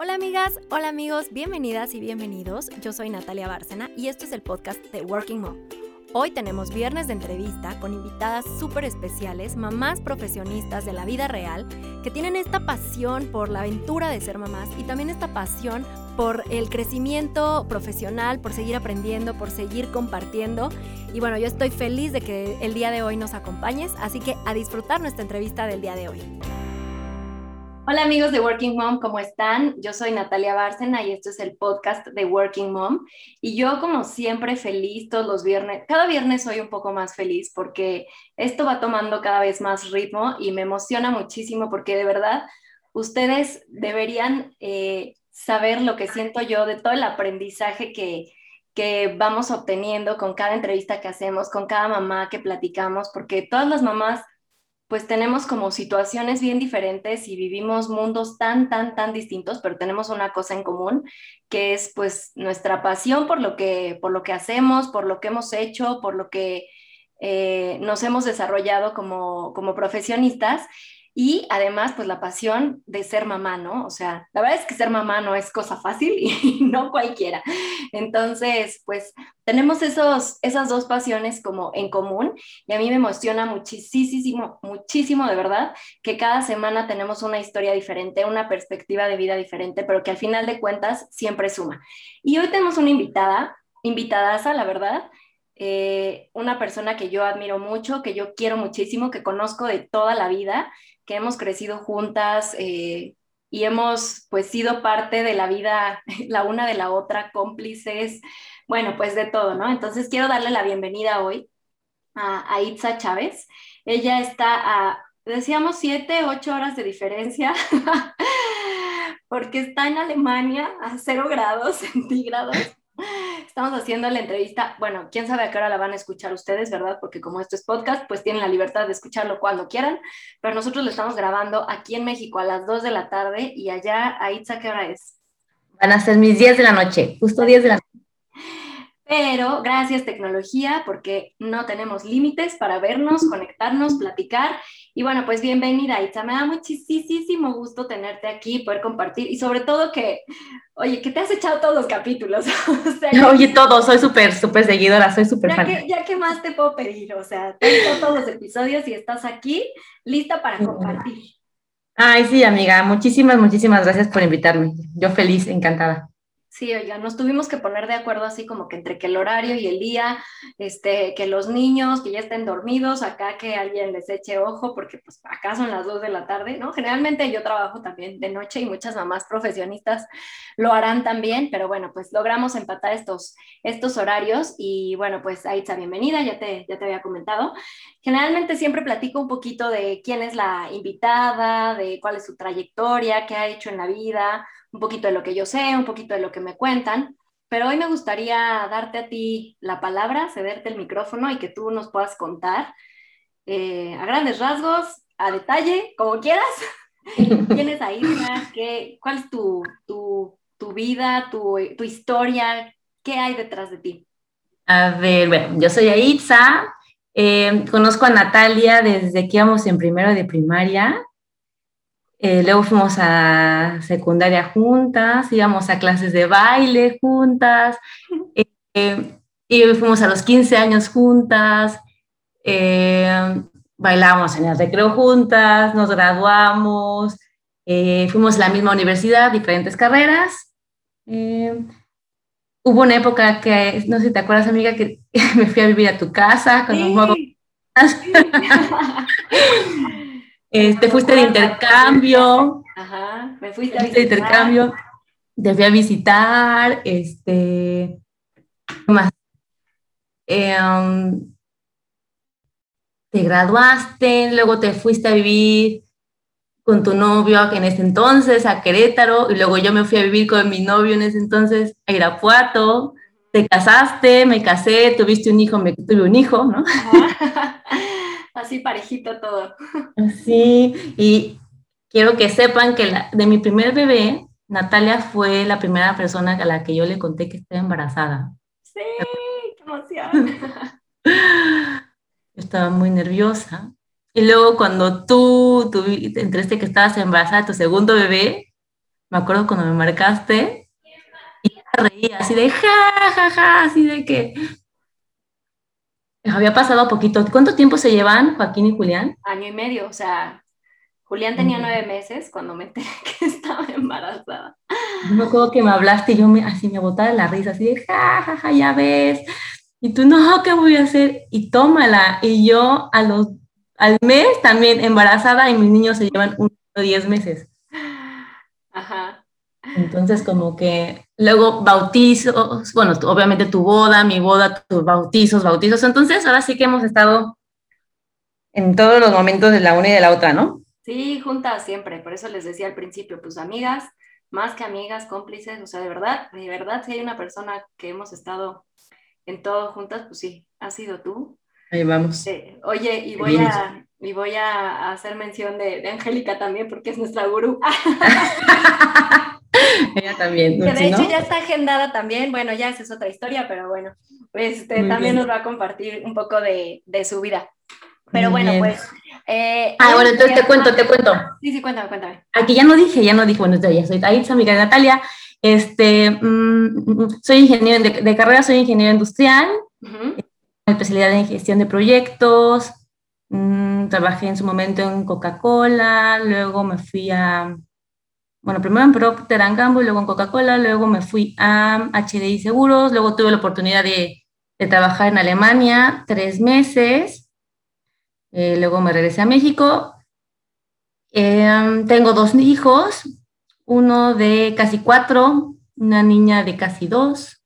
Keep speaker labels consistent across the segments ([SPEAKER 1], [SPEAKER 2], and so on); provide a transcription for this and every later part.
[SPEAKER 1] Hola amigas, hola amigos, bienvenidas y bienvenidos. Yo soy Natalia Bárcena y esto es el podcast de Working Mom. Hoy tenemos viernes de entrevista con invitadas súper especiales, mamás profesionistas de la vida real, que tienen esta pasión por la aventura de ser mamás y también esta pasión por el crecimiento profesional, por seguir aprendiendo, por seguir compartiendo. Y bueno, yo estoy feliz de que el día de hoy nos acompañes, así que a disfrutar nuestra entrevista del día de hoy. Hola amigos de Working Mom, ¿cómo están? Yo soy Natalia Bárcena y esto es el podcast de Working Mom. Y yo como siempre feliz todos los viernes, cada viernes soy un poco más feliz porque esto va tomando cada vez más ritmo y me emociona muchísimo porque de verdad ustedes deberían eh, saber lo que siento yo de todo el aprendizaje que, que vamos obteniendo con cada entrevista que hacemos, con cada mamá que platicamos, porque todas las mamás pues tenemos como situaciones bien diferentes y vivimos mundos tan, tan, tan distintos, pero tenemos una cosa en común, que es pues nuestra pasión por lo que, por lo que hacemos, por lo que hemos hecho, por lo que eh, nos hemos desarrollado como, como profesionistas y además, pues la pasión de ser mamá, ¿no? O sea, la verdad es que ser mamá no es cosa fácil y no cualquiera. Entonces, pues tenemos esos, esas dos pasiones como en común y a mí me emociona muchísimo, muchísimo de verdad que cada semana tenemos una historia diferente, una perspectiva de vida diferente, pero que al final de cuentas siempre suma. Y hoy tenemos una invitada, invitadaza, la verdad, eh, una persona que yo admiro mucho, que yo quiero muchísimo, que conozco de toda la vida que hemos crecido juntas eh, y hemos pues sido parte de la vida la una de la otra, cómplices, bueno, pues de todo, ¿no? Entonces quiero darle la bienvenida hoy a, Itza Chávez. Ella está a, decíamos, siete, ocho horas de diferencia. porque está en Alemania a cero grados centígrados Estamos haciendo la entrevista, bueno, quién sabe a qué hora la van a escuchar ustedes, ¿verdad? Porque como esto es podcast, pues tienen la libertad de escucharlo cuando quieran, pero nosotros lo estamos grabando aquí en México a las 2 de la tarde y allá, a Itza, ¿qué hora es?
[SPEAKER 2] Van a ser mis 10 de la noche, justo 10 de la noche.
[SPEAKER 1] Pero gracias tecnología, porque no tenemos límites para vernos, conectarnos, platicar. Y bueno, pues bienvenida, Itza. Me da muchísimo gusto tenerte aquí, poder compartir y sobre todo que, oye, que te has echado todos los capítulos.
[SPEAKER 2] oye, todo, soy súper, súper seguidora, soy súper fan.
[SPEAKER 1] Que, ya que más te puedo pedir, o sea, te todos los episodios y estás aquí lista para compartir.
[SPEAKER 2] Ay, sí, amiga, muchísimas, muchísimas gracias por invitarme. Yo feliz, encantada.
[SPEAKER 1] Sí, oiga, nos tuvimos que poner de acuerdo así como que entre que el horario y el día, este, que los niños que ya estén dormidos, acá que alguien les eche ojo, porque pues acá son las dos de la tarde, ¿no? Generalmente yo trabajo también de noche y muchas mamás profesionistas lo harán también, pero bueno, pues logramos empatar estos, estos horarios y bueno, pues ahí está, bienvenida, ya te, ya te había comentado. Generalmente siempre platico un poquito de quién es la invitada, de cuál es su trayectoria, qué ha hecho en la vida un poquito de lo que yo sé, un poquito de lo que me cuentan, pero hoy me gustaría darte a ti la palabra, cederte el micrófono y que tú nos puedas contar eh, a grandes rasgos, a detalle, como quieras, quién es Aisha, qué, cuál es tu, tu, tu vida, tu, tu, historia, qué hay detrás de ti.
[SPEAKER 2] A ver, bueno, yo soy Aitza, eh, conozco a Natalia desde que íbamos en primero de primaria. Eh, luego fuimos a secundaria juntas, íbamos a clases de baile juntas, eh, y fuimos a los 15 años juntas, eh, bailamos en el recreo juntas, nos graduamos, fuimos a la misma universidad, diferentes carreras. hubo una época que, no sé si te acuerdas, amiga, que me fui a vivir a tu casa con sí. Este, fuiste de intercambio.
[SPEAKER 1] Ajá, me fuiste,
[SPEAKER 2] de intercambio. Te fui a visitar, este, ¿qué más? Em, te graduaste, luego te fuiste a vivir con tu novio en ese entonces a Querétaro y luego yo me fui a vivir con mi novio en ese entonces a Irapuato. Te casaste, me casé, tuviste un hijo, me tuve un hijo, ¿no?
[SPEAKER 1] así parejito todo.
[SPEAKER 2] Sí, y quiero que sepan que de mi primer bebé, Natalia fue la primera persona a la que yo le conté que estaba embarazada.
[SPEAKER 1] Sí, qué emoción.
[SPEAKER 2] estaba muy nerviosa. Y luego cuando tú, tú entraste que estabas embarazada de tu segundo bebé, me acuerdo cuando me marcaste y reía así de ja, ja, ja, así de que había pasado poquito. ¿Cuánto tiempo se llevan Joaquín y Julián?
[SPEAKER 1] Año y medio, o sea, Julián tenía nueve meses cuando me enteré que estaba embarazada.
[SPEAKER 2] Yo me acuerdo que me hablaste y yo me, así me botaba la risa, así de ja, ja, ja, ya ves. Y tú, no, ¿qué voy a hacer? Y tómala. Y yo a los, al mes también embarazada y mis niños se llevan uno o diez meses.
[SPEAKER 1] Ajá.
[SPEAKER 2] Entonces, como que luego bautizos, bueno, obviamente tu boda, mi boda, tus bautizos, bautizos. Entonces, ahora sí que hemos estado en todos los momentos de la una y de la otra, ¿no?
[SPEAKER 1] Sí, juntas siempre. Por eso les decía al principio, pues amigas, más que amigas, cómplices. O sea, de verdad, de verdad, si hay una persona que hemos estado en todo juntas, pues sí, ha sido tú.
[SPEAKER 2] Ahí vamos.
[SPEAKER 1] oye, y voy a, y voy a hacer mención de, de Angélica también, porque es nuestra gurú.
[SPEAKER 2] Ella también.
[SPEAKER 1] Que de hecho ya está agendada también. Bueno, ya esa es otra historia, pero bueno, este, también nos va a compartir un poco de, de su vida. Pero bueno, pues.
[SPEAKER 2] Eh, ah, bueno, entonces te cuento, te cuento.
[SPEAKER 1] Sí, sí, cuéntame, cuéntame.
[SPEAKER 2] Aquí ya no dije, ya no dije, bueno, ya soy Aitza, amiga de Natalia. Este, mm, soy ingeniero de, carrera, soy ingeniero industrial, especialidad en gestión de proyectos. Mm, trabajé en su momento en Coca-Cola, luego me fui a, bueno, primero en Procter Gamble, luego en Coca-Cola, luego me fui a HDI Seguros, luego tuve la oportunidad de, de trabajar en Alemania tres meses eh, luego me regresé a México. Em, tengo dos hijos, uno de casi cuatro, una niña de casi dos,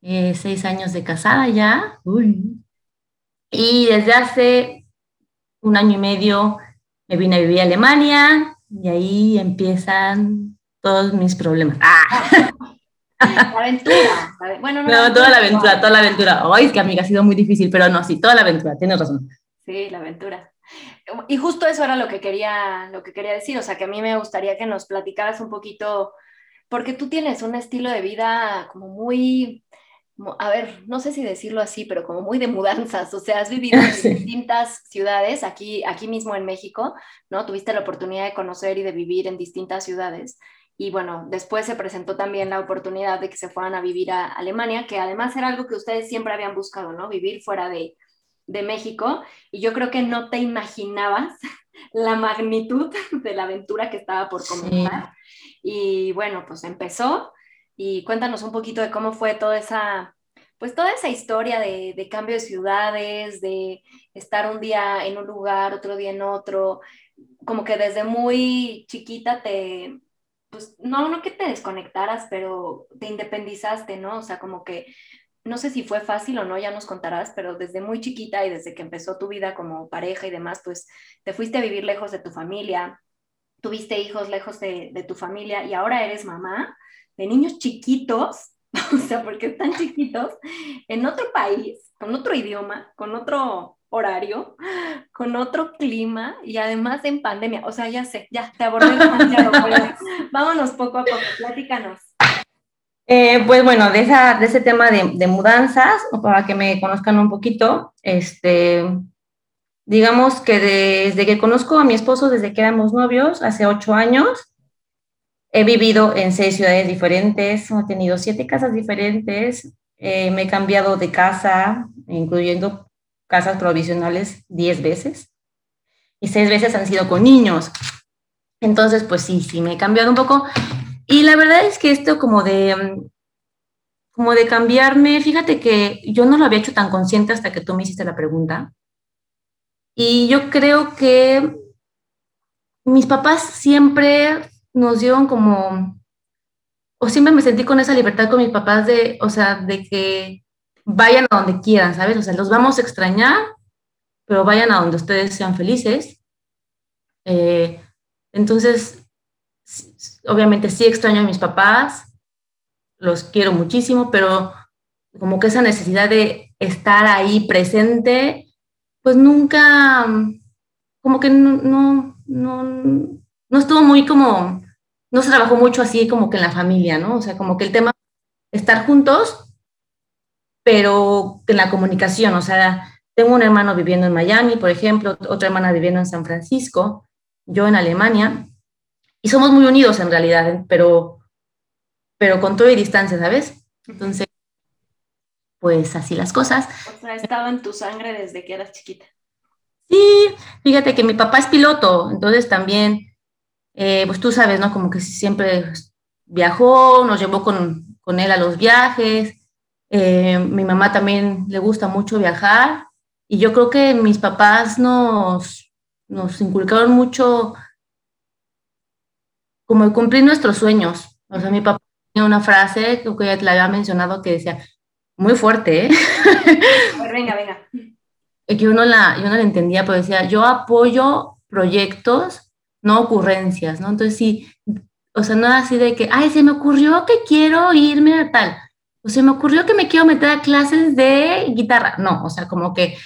[SPEAKER 2] eh, seis años de casada ya. Y desde hace un año y medio me vine a vivir a Alemania y ahí empiezan todos mis problemas.
[SPEAKER 1] ¡Ah! La aventura. Bueno,
[SPEAKER 2] no, toda la aventura, toda la aventura. Ay, es que amiga, ha sido muy difícil, pero no, sí, toda la aventura, tienes razón.
[SPEAKER 1] Sí, la aventura. Y justo eso era lo que quería, lo que quería decir, o sea, que a mí me gustaría que nos platicaras un poquito, porque tú tienes un estilo de vida como muy, a ver, no sé si decirlo así, pero como muy de mudanzas, o sea, has vivido en distintas ciudades, aquí, aquí mismo en México, ¿no? Tuviste la oportunidad de conocer y de vivir en distintas ciudades. Y bueno, después se presentó también la oportunidad de que se fueran a vivir a Alemania, que además era algo que ustedes siempre habían buscado, ¿no? Vivir fuera de, de México y yo creo que no te imaginabas la magnitud de la aventura que estaba por comenzar. Y bueno, pues empezó y cuéntanos un poquito de cómo fue toda esa, pues toda esa historia de, de cambio de ciudades, de estar un día en un lugar, otro día en otro, como que desde muy chiquita te, pues no, no que te desconectaras, pero te independizaste, ¿no? O sea, como que no sé si fue fácil o no, ya nos contarás, pero desde muy chiquita y desde que empezó tu vida como pareja y demás, pues te fuiste a vivir lejos de tu familia, tuviste hijos lejos de, tu familia y ahora eres mamá de niños chiquitos, o sea, porque están chiquitos, en otro país, con otro idioma, con otro horario, con otro clima y además en pandemia. O sea, ya sé, ya te abordé demasiado, vámonos poco a poco, platícanos.
[SPEAKER 2] Eh, pues bueno, de, esa, de ese tema de, mudanzas, para que me conozcan un poquito, este, digamos que desde que conozco a mi esposo, desde que éramos novios, hace ocho años, he vivido en seis ciudades diferentes, he tenido siete casas diferentes, eh, me he cambiado de casa, incluyendo casas provisionales, diez veces, y seis veces han sido con niños. Entonces, pues sí, sí, me he cambiado un poco. Y la verdad es que esto como de, mm, como de cambiarme, fíjate que yo no lo había hecho tan consciente hasta que tú me hiciste la pregunta. Y yo creo que mis papás siempre nos dieron como, o siempre me sentí con esa libertad con mis papás de, o sea, de que vayan a donde quieran, ¿sabes? O sea, los vamos a extrañar, pero vayan a donde ustedes sean felices. Eh, entonces, obviamente sí extraño a mis papás, los quiero muchísimo, pero como que esa necesidad de estar ahí presente, pues nunca, como que no, no, no, estuvo muy como, no se trabajó mucho así como que en la familia, ¿no? O sea, como que el tema, estar juntos, pero en la comunicación, o sea, tengo un hermano viviendo en Miami, por ejemplo, otra hermana viviendo en San Francisco, yo en Alemania, y somos muy unidos en realidad, pero, pero con todo y distancia, ¿sabes? Entonces, pues así las cosas.
[SPEAKER 1] O sea, estaba en tu sangre desde que eras chiquita.
[SPEAKER 2] Sí, fíjate que mi papá es piloto, entonces también, eh, pues tú sabes, ¿no? Como que siempre viajó, nos llevó con, con él a los viajes. Eh, mi mamá también le gusta mucho viajar y yo creo que mis papás nos, nos inculcaron mucho como cumplir nuestros sueños. O sea, mi papá tenía una frase, creo que ya te la había mencionado, que decía, muy fuerte, ¿eh?
[SPEAKER 1] venga, venga.
[SPEAKER 2] Que yo no, la, yo no la entendía, pero decía, yo apoyo proyectos, no ocurrencias, ¿no? Entonces sí, o sea, no así de que, ay, se me ocurrió que quiero irme a tal, o se me ocurrió que me quiero meter a clases de guitarra. No, o sea, como que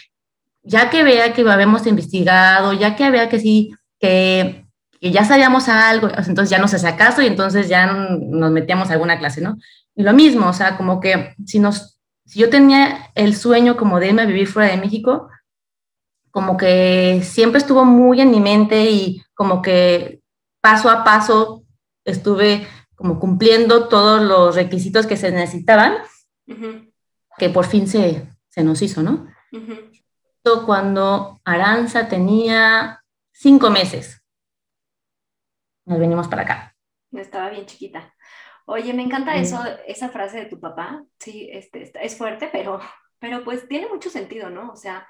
[SPEAKER 2] ya que vea que habíamos investigado, ya que vea que sí, que que ya sabíamos algo, entonces ya nos hacía caso y entonces ya nos metíamos a alguna clase, ¿no? Y lo mismo, o sea, como que si, nos, si yo tenía el sueño como de irme a vivir fuera de México, como que siempre estuvo muy en mi mente y como que paso a paso estuve como cumpliendo todos los requisitos que se necesitaban, que por fin se, se, nos hizo, ¿no? Cuando Aranza tenía cinco meses nos venimos para acá.
[SPEAKER 1] Estaba bien chiquita. Oye, me encanta eso, esa frase de tu papá. Sí, este, es fuerte, pero, pero pues tiene mucho sentido, ¿no? O sea,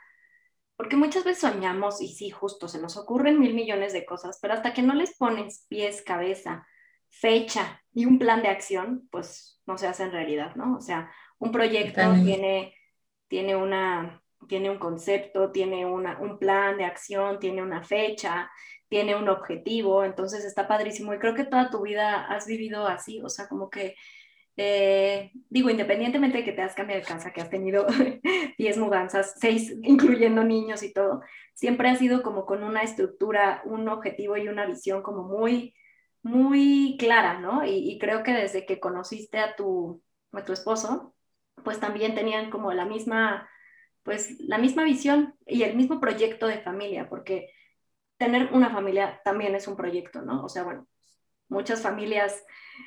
[SPEAKER 1] porque muchas veces soñamos y sí, justo, se nos ocurren mil millones de cosas, pero hasta que no les pones pies, cabeza, fecha y un plan de acción, pues no se hace en realidad, ¿no? O sea, un proyecto tiene, tiene, una, tiene un concepto, tiene una, un plan de acción, tiene una fecha, tiene un objetivo, entonces está padrísimo. Y creo que toda tu vida has vivido así, o sea, como que, eh, digo, independientemente de que te has cambiado de casa, que has tenido 10 mudanzas, 6 incluyendo niños y todo, siempre has sido como con una estructura, un objetivo y una visión como muy, muy clara, ¿no? Y, creo que desde que conociste a tu, a tu esposo, pues también tenían como la misma, pues la misma visión y el mismo proyecto de familia, porque tener una familia también es un proyecto, ¿no? O sea, bueno, muchas familias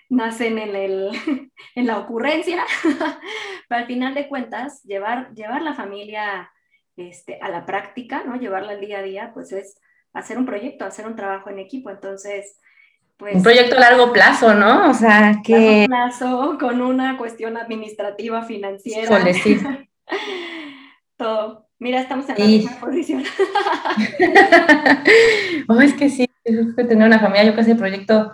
[SPEAKER 1] nacen en, el, en la ocurrencia, pero al final de cuentas, llevar, llevar la familia este, a la práctica, ¿no? Llevarla al día a día, pues es hacer un proyecto, hacer un trabajo en equipo. Entonces, pues...
[SPEAKER 2] Un proyecto a largo plazo, ¿no? O sea, que...
[SPEAKER 1] Largo plazo, con una cuestión administrativa, financiera. Todo. Mira, estamos en la misma posición.
[SPEAKER 2] oh, es que sí, es que tener una familia, yo creo que es el proyecto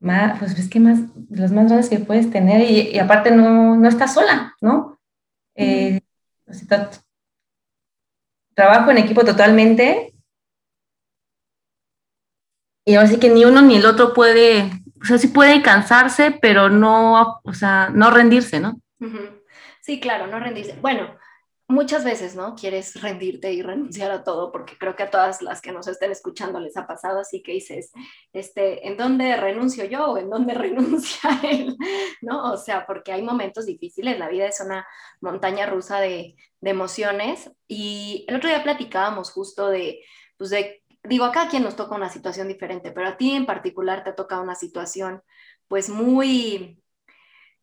[SPEAKER 2] más, pues es que más, los más grandes que puedes tener y, aparte no, no estás sola, ¿no? Eh, trabajo en equipo totalmente y ahora sí que ni uno ni el otro puede, o sea, sí puede cansarse, pero no, o sea, no rendirse, ¿no?
[SPEAKER 1] Sí, claro, no rendirse. Bueno, muchas veces, ¿no? Quieres rendirte y renunciar a todo, porque creo que a todas las que nos estén escuchando les ha pasado, así que dices, este, ¿en dónde renuncio yo o en dónde renuncia él? ¿No? O sea, porque hay momentos difíciles, la vida es una montaña rusa de, de emociones y el otro día platicábamos justo de, pues de, digo, acá a quien nos toca una situación diferente, pero a ti en particular te ha tocado una situación pues muy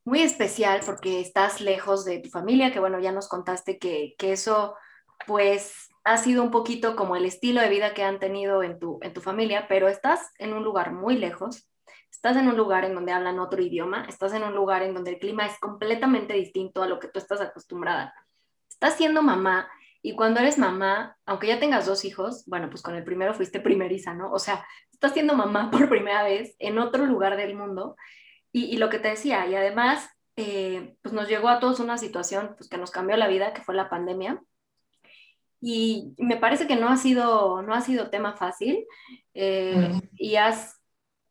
[SPEAKER 1] muy especial porque estás lejos de tu familia, que bueno, ya nos contaste que, eso pues ha sido un poquito como el estilo de vida que han tenido en tu, en tu familia, pero estás en un lugar muy lejos, estás en un lugar en donde hablan otro idioma, estás en un lugar en donde el clima es completamente distinto a lo que tú estás acostumbrada. Estás siendo mamá y cuando eres mamá, aunque ya tengas dos hijos, bueno, pues con el primero fuiste primeriza, ¿no? O sea, estás siendo mamá por primera vez en otro lugar del mundo y, lo que te decía, y además, eh, pues nos llegó a todos una situación pues, que nos cambió la vida, que fue la pandemia. Y me parece que no ha sido, no ha sido tema fácil. Eh, y, has,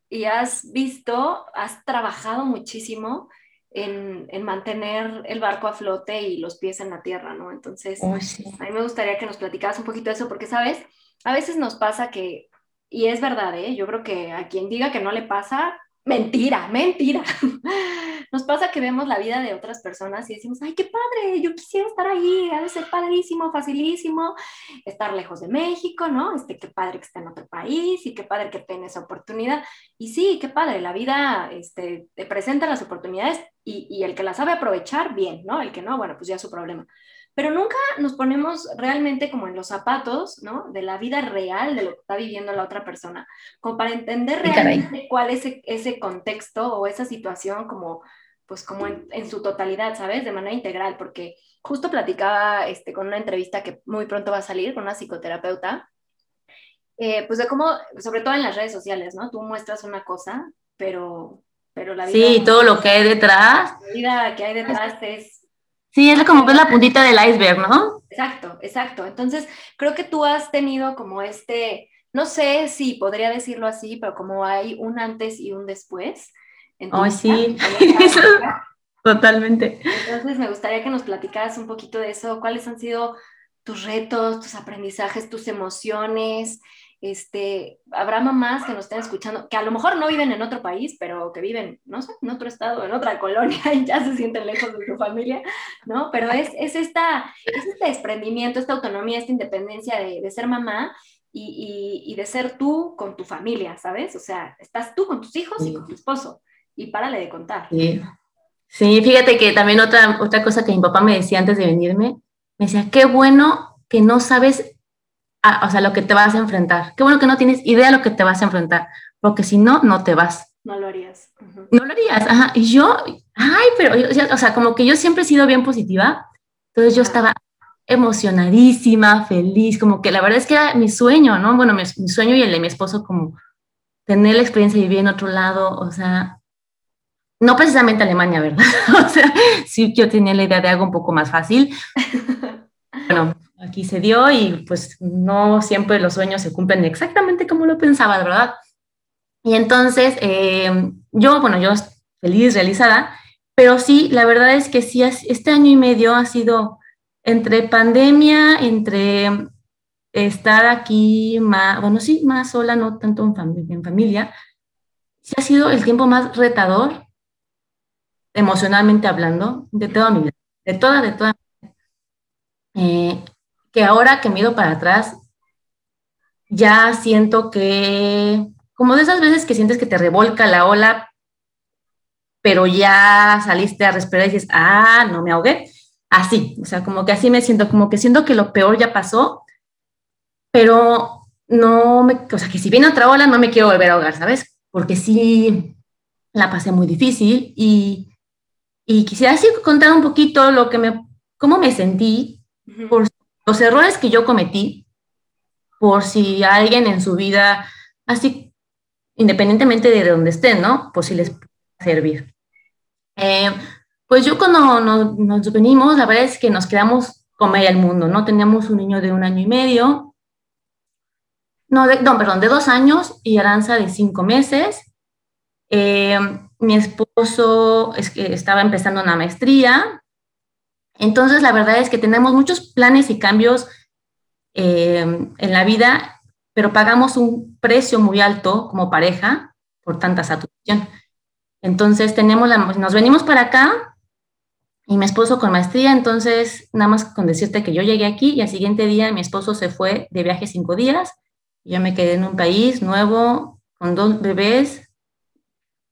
[SPEAKER 1] y has visto, has trabajado muchísimo en, en, mantener el barco a flote y los pies en la tierra, ¿no? Entonces, a mí me gustaría que nos platicaras un poquito de eso, porque, ¿sabes? A veces nos pasa que, y es verdad, ¿eh? Yo creo que a quien diga que no le pasa, Mentira, mentira. Nos pasa que vemos la vida de otras personas y decimos, ay, qué padre, yo quisiera estar ahí, ha de ser padrísimo, facilísimo, estar lejos de México, ¿no? Este, qué padre que esté en otro país y qué padre que tenga esa oportunidad. Y sí, qué padre, la vida este, te presenta las oportunidades y, y el que las sabe aprovechar, bien, ¿no? El que no, bueno, pues ya es su problema pero nunca nos ponemos realmente como en los zapatos, ¿no? De la vida real, de lo que está viviendo la otra persona, como para entender realmente cuál es ese, contexto o esa situación como, pues como en, su totalidad, ¿sabes? De manera integral, porque justo platicaba este, con una entrevista que muy pronto va a salir con una psicoterapeuta, eh, pues de cómo, sobre todo en las redes sociales, ¿no? Tú muestras una cosa, pero, pero la vida...
[SPEAKER 2] Sí, todo lo que hay detrás.
[SPEAKER 1] La vida que hay detrás es
[SPEAKER 2] Sí, es como ves la puntita del iceberg, ¿no?
[SPEAKER 1] Exacto, exacto. Entonces, creo que tú has tenido como este, no sé si podría decirlo así, pero como hay un antes y un después.
[SPEAKER 2] Ay, sí, totalmente.
[SPEAKER 1] Entonces, me gustaría que nos platicaras un poquito de eso, cuáles han sido tus retos, tus aprendizajes, tus emociones, este, habrá mamás que nos estén escuchando, que a lo mejor no viven en otro país, pero que viven, no sé, en otro estado, en otra colonia y ya se sienten lejos de su familia, ¿no? Pero es, es, esta, es este desprendimiento, esta autonomía, esta independencia de, de ser mamá y, y, y, de ser tú con tu familia, ¿sabes? O sea, estás tú con tus hijos y con tu esposo y párale de contar.
[SPEAKER 2] Sí. sí, fíjate que también otra, otra cosa que mi papá me decía antes de venirme, me decía, qué bueno que no sabes o sea, lo que te vas a enfrentar. Qué bueno que no tienes idea de lo que te vas a enfrentar, porque si no, no te vas.
[SPEAKER 1] No lo harías.
[SPEAKER 2] No lo harías, ajá. Y yo, ay, pero, o sea, como que yo siempre he sido bien positiva, entonces yo estaba emocionadísima, feliz, como que la verdad es que era mi sueño, ¿no? Bueno, mi, sueño y el de mi esposo, como tener la experiencia de vivir en otro lado, o sea, no precisamente Alemania, ¿verdad? o sea, sí, yo tenía la idea de algo un poco más fácil. bueno, aquí se dio y pues no siempre los sueños se cumplen exactamente como lo pensaba, ¿verdad? Y entonces, eh, yo, bueno, yo feliz, realizada, pero sí, la verdad es que sí, este año y medio ha sido entre pandemia, entre estar aquí más, bueno, sí, más sola, no tanto en familia, en familia, sí ha sido el tiempo más retador, emocionalmente hablando, de toda mi vida, de toda, de toda. Eh, que ahora que miro para atrás, ya siento que, como de esas veces que sientes que te revolca la ola, pero ya saliste a respirar y dices, ah, no me ahogué. Así, o sea, como que así me siento, como que siento que lo peor ya pasó, pero no me, o sea, que si viene otra ola no me quiero volver a ahogar, ¿sabes? Porque sí la pasé muy difícil y, y quisiera así contar un poquito lo que me, cómo me sentí, por los errores que yo cometí, por si alguien en su vida, así, independientemente de donde estén, ¿no? Por si les puede servir. Eh, pues yo cuando nos, venimos, la verdad es que nos quedamos con media el mundo, ¿no? Teníamos un niño de un año y medio, no, no perdón, de dos años y Aranza de cinco meses. Eh, mi esposo es estaba empezando una maestría, entonces, la verdad es que tenemos muchos planes y cambios eh, en la vida, pero pagamos un precio muy alto como pareja por tanta saturación. Entonces, tenemos nos venimos para acá y mi esposo con maestría, entonces, nada más con decirte que yo llegué aquí y al siguiente día mi esposo se fue de viaje cinco días, yo me quedé en un país nuevo, con dos bebés,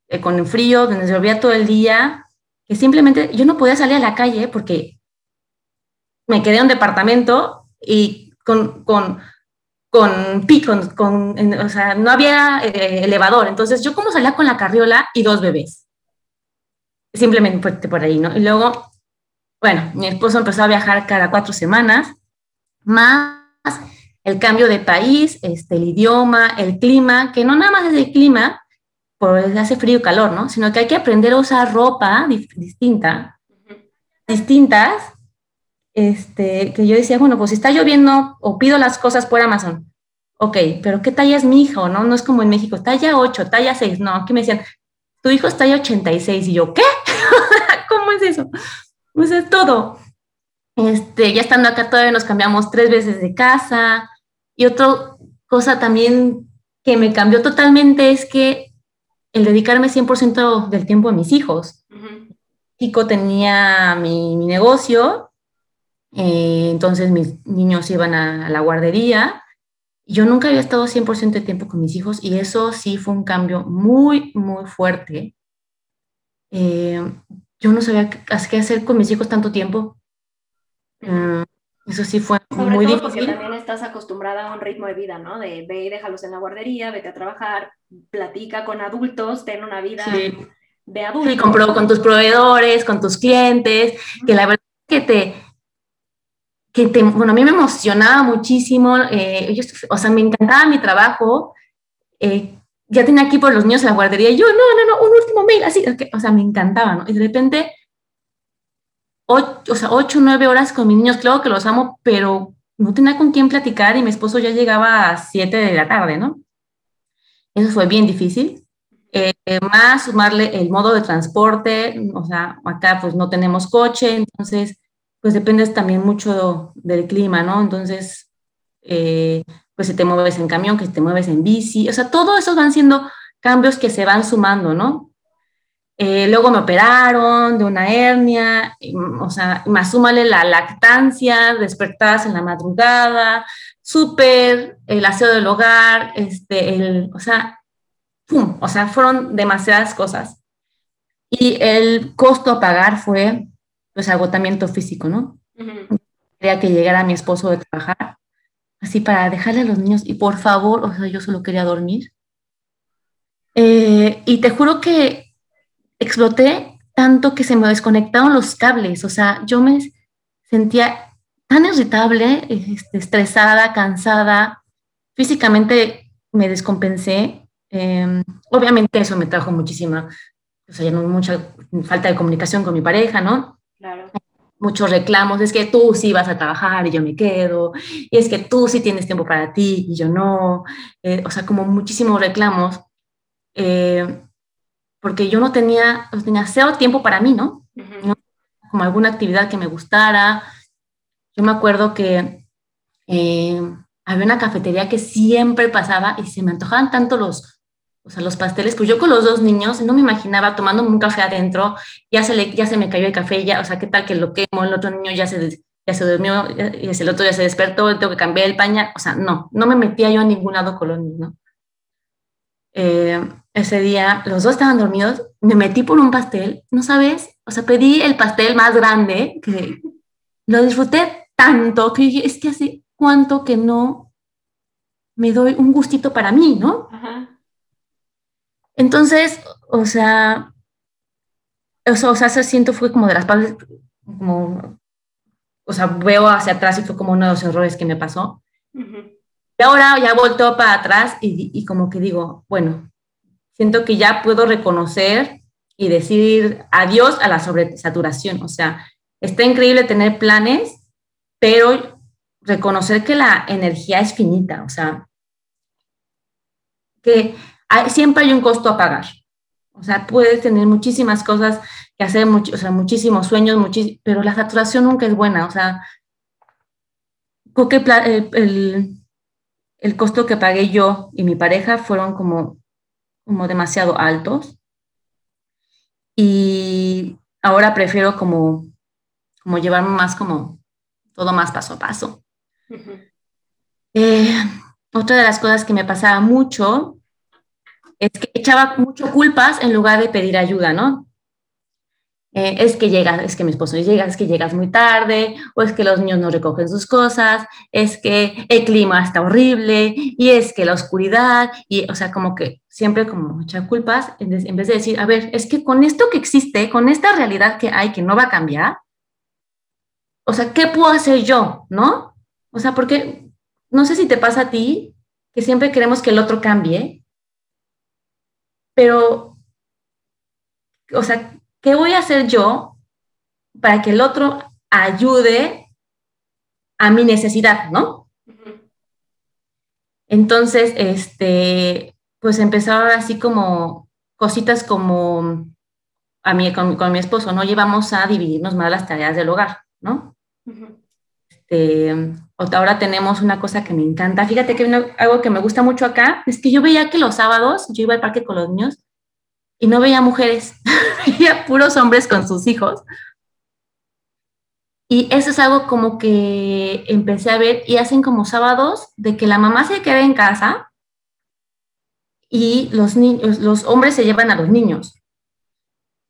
[SPEAKER 2] eh, con el frío, donde llovía todo el día, que simplemente yo no podía salir a la calle porque me quedé en un departamento y con, con, con pico, con, o sea, no había eh, elevador. Entonces, yo como salía con la carriola y dos bebés. Simplemente por ahí, ¿no? Y luego, bueno, mi esposo empezó a viajar cada cuatro semanas, más el cambio de país, este, el idioma, el clima, que no nada más es el clima, pues hace frío y calor, ¿no? Sino que hay que aprender a usar ropa distinta, distintas, este, que yo decía, bueno, pues si está lloviendo o pido las cosas por Amazon, ok, pero ¿qué talla es mi hijo, no? No es como en México, talla 8, talla 6, no, aquí me decían, tu hijo es talla 86, y yo, ¿qué? ¿Cómo es eso? Pues es todo. Este, ya estando acá todavía nos cambiamos tres veces de casa, y otra cosa también que me cambió totalmente es que el dedicarme 100% del tiempo a mis hijos. Chico tenía mi, negocio, eh, entonces mis niños iban a, la guardería. Yo nunca había estado 100% de tiempo con mis hijos y eso sí fue un cambio muy, muy fuerte. Eh, yo no sabía qué hacer con mis hijos tanto tiempo. Mm, eso sí fue muy difícil. Porque
[SPEAKER 1] también estás acostumbrada a un ritmo de vida, ¿no? De ve y déjalos en la guardería, vete a trabajar, platica con adultos, ten una vida de adultos.
[SPEAKER 2] Sí, con, con tus proveedores, con tus clientes, que la verdad es que te, que te, bueno, a mí me emocionaba muchísimo, eh, o sea, me encantaba mi trabajo, eh, ya tenía aquí por los niños en la guardería, y yo, no, no, no, un último mail, así, o sea, me encantaba, ¿no? Y de repente ocho, o sea, ocho, nueve horas con mis niños, claro que los amo, pero no tenía con quién platicar y mi esposo ya llegaba a siete de la tarde, ¿no? Eso fue bien difícil. Eh, más sumarle el modo de transporte, o sea, acá pues no tenemos coche, entonces pues depende también mucho del clima, ¿no? Entonces, eh, pues si te mueves en camión, que si te mueves en bici, o sea, todo eso van siendo cambios que se van sumando, ¿no? Eh, luego me operaron de una hernia, o sea, más súmale la lactancia, despertadas en la madrugada, súper, el aseo del hogar, este, el, o sea, pum, o sea, fueron demasiadas cosas. Y el costo a pagar fue, pues, agotamiento físico, ¿no? Quería que llegara mi esposo de trabajar, así para dejarle a los niños, y por favor, o sea, yo solo quería dormir. Eh, y te juro que exploté tanto que se me desconectaron los cables, o sea, yo me sentía tan irritable, este, estresada, cansada, físicamente me descompensé. Em, obviamente eso me trajo muchísima, o sea, mucha falta de comunicación con mi pareja, ¿no? Claro. Muchos reclamos, es que tú sí vas a trabajar y yo me quedo, y es que tú sí tienes tiempo para ti y yo no, eh, o sea, como muchísimos reclamos. Eh, porque yo no tenía, tenía cero tiempo para mí, ¿no? Como alguna actividad que me gustara. Yo me acuerdo que eh, había una cafetería que siempre pasaba y se me antojaban tanto los, o sea, los pasteles, pues yo con los dos niños no me imaginaba tomando un café adentro, ya se, le, ya se me cayó el café, ya, o sea, qué tal que lo quemo, el otro niño ya se, ya se durmió, y el otro ya se despertó, tengo que cambiar el pañal, o sea, no, no me metía yo a ningún lado con los niños. Eh, ese día los dos estaban dormidos, me metí por un pastel, ¿no sabes? O sea, pedí el pastel más grande, que lo disfruté tanto que dije, es que hace cuánto que no me doy un gustito para mí, ¿no? Entonces, o sea, o sea, o sea, se siento fue como de las partes, como, o sea, veo hacia atrás y fue como uno de los errores que me pasó. Y ahora ya vuelto para atrás y, y como que digo, bueno, siento que ya puedo reconocer y decir adiós a la sobresaturación. O sea, está increíble tener planes, pero reconocer que la energía es finita, o sea, que siempre hay un costo a pagar. O sea, puedes tener muchísimas cosas que hacer, o sea, muchísimos sueños, pero la saturación nunca es buena. O sea, el, el, el costo que pagué yo y mi pareja fueron como como demasiado altos. Y ahora prefiero como, como llevarme más como todo más paso a paso. Eh, otra de las cosas que me pasaba mucho es que echaba mucho culpas en lugar de pedir ayuda, ¿no? Eh, es que llegas, es que mi esposo llega, es que llegas muy tarde, o es que los niños no recogen sus cosas, es que el clima está horrible, y es que la oscuridad, y o sea, como que siempre como echar culpas, en vez de decir, a ver, es que con esto que existe, con esta realidad que hay que no va a cambiar, o sea, ¿qué puedo hacer yo? ¿No? O sea, porque no sé si te pasa a ti, que siempre queremos que el otro cambie, pero, o sea, ¿qué voy a hacer yo para que el otro ayude a mi necesidad, ¿no? Entonces, este, pues empezaron así como cositas como a mí con, mi esposo, ¿no? Llevamos a dividirnos más las tareas del hogar, ¿no? Este, ahora tenemos una cosa que me encanta. Fíjate que algo que me gusta mucho acá es que yo veía que los sábados yo iba al parque con los niños y no veía mujeres, veía puros hombres con sus hijos. Y eso es algo como que empecé a ver y hacen como sábados de que la mamá se queda en casa y los, niños, los hombres se llevan a los niños.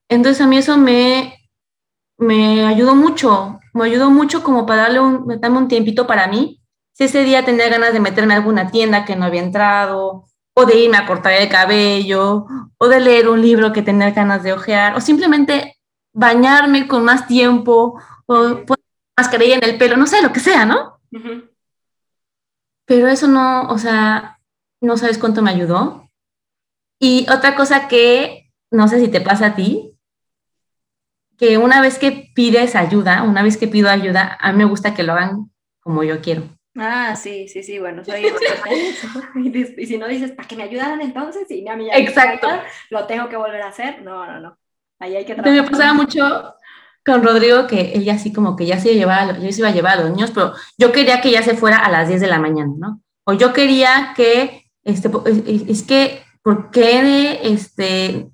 [SPEAKER 2] Entonces a mí eso me, me ayudó mucho, me ayudó mucho como para darle un, darme un tiempito para mí. Si ese día tenía ganas de meterme a alguna tienda que no había entrado, o de irme a cortar el cabello, o de leer un libro que tenía ganas de ojear, o simplemente bañarme con más tiempo, o poner mascarilla en el pelo, no sé, lo que sea, ¿no? Pero eso no, o sea, no sabes cuánto me ayudó. Y otra cosa que no sé si te pasa a ti, que una vez que pides ayuda, una vez que pido ayuda, a mí me gusta que lo hagan como yo quiero.
[SPEAKER 1] Ah, sí, sí, sí, bueno, soy y, si no dices, para que me ayudaran entonces, y a mí ya
[SPEAKER 2] Exacto.
[SPEAKER 1] lo tengo que volver a hacer, no, no, no. Ahí hay que
[SPEAKER 2] trabajar. Me pasaba mucho con Rodrigo que él ya así como que ya se, llevaba, ya se iba a llevar a los niños, pero yo quería que ya se fuera a las 10 de la mañana, ¿no? O yo quería que, este, es, que, ¿por qué, este,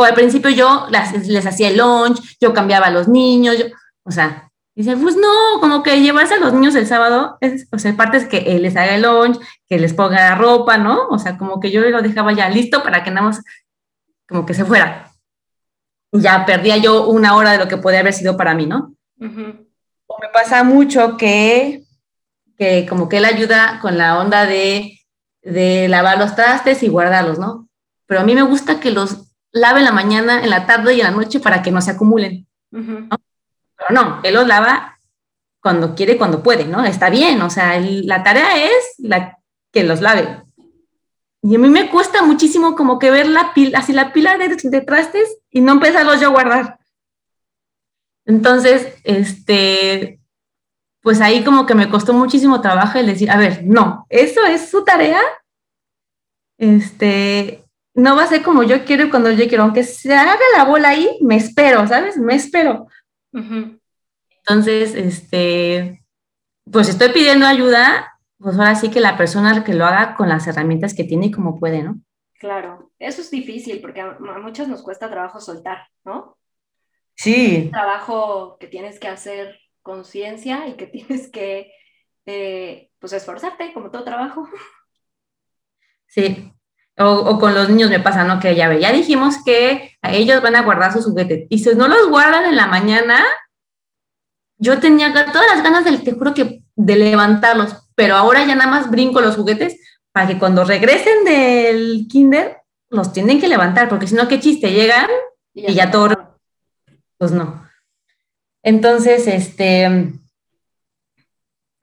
[SPEAKER 2] o al principio yo les hacía el lunch, yo cambiaba a los niños, yo, o sea, Dice, pues no, como que llevarse a los niños el sábado, es, o sea, parte es que él les haga el lunch, que les ponga la ropa, ¿no? O sea, como que yo lo dejaba ya listo para que nada más, como que se fuera. Ya perdía yo una hora de lo que podía haber sido para mí, ¿no? O me pasa mucho que, que como que él ayuda con la onda de, de lavar los trastes y guardarlos, ¿no? Pero a mí me gusta que los lave en la mañana, en la tarde y en la noche para que no se acumulen. ¿no? Pero no, él los lava cuando quiere, cuando puede, ¿no? Está bien, o sea, la tarea es la que los lave. Y a mí me cuesta muchísimo como que ver la pila, así la pila de, trastes y no empezarlos yo a guardar. Entonces, este, pues ahí como que me costó muchísimo trabajo el decir, a ver, no, eso es su tarea. Este, no va a ser como yo quiero y cuando yo quiero, aunque se haga la bola ahí, me espero, ¿sabes? Me espero. Entonces, este, pues estoy pidiendo ayuda, pues ahora sí que la persona que lo haga con las herramientas que tiene y como puede, ¿no?
[SPEAKER 1] Claro, eso es difícil porque a, muchas nos cuesta trabajo soltar, ¿no?
[SPEAKER 2] Sí.
[SPEAKER 1] Un trabajo que tienes que hacer conciencia y que tienes que, eh, pues, esforzarte como todo trabajo.
[SPEAKER 2] Sí, o, con los niños me pasa, ¿no? Que ya ve, ya dijimos que ellos van a guardar sus juguetes. Y si no los guardan en la mañana, yo tenía todas las ganas, de, te juro que, de levantarlos, pero ahora ya nada más brinco los juguetes para que cuando regresen del kinder los tienen que levantar, porque si no, qué chiste, llegan y ya, todo, pues no. Entonces, este,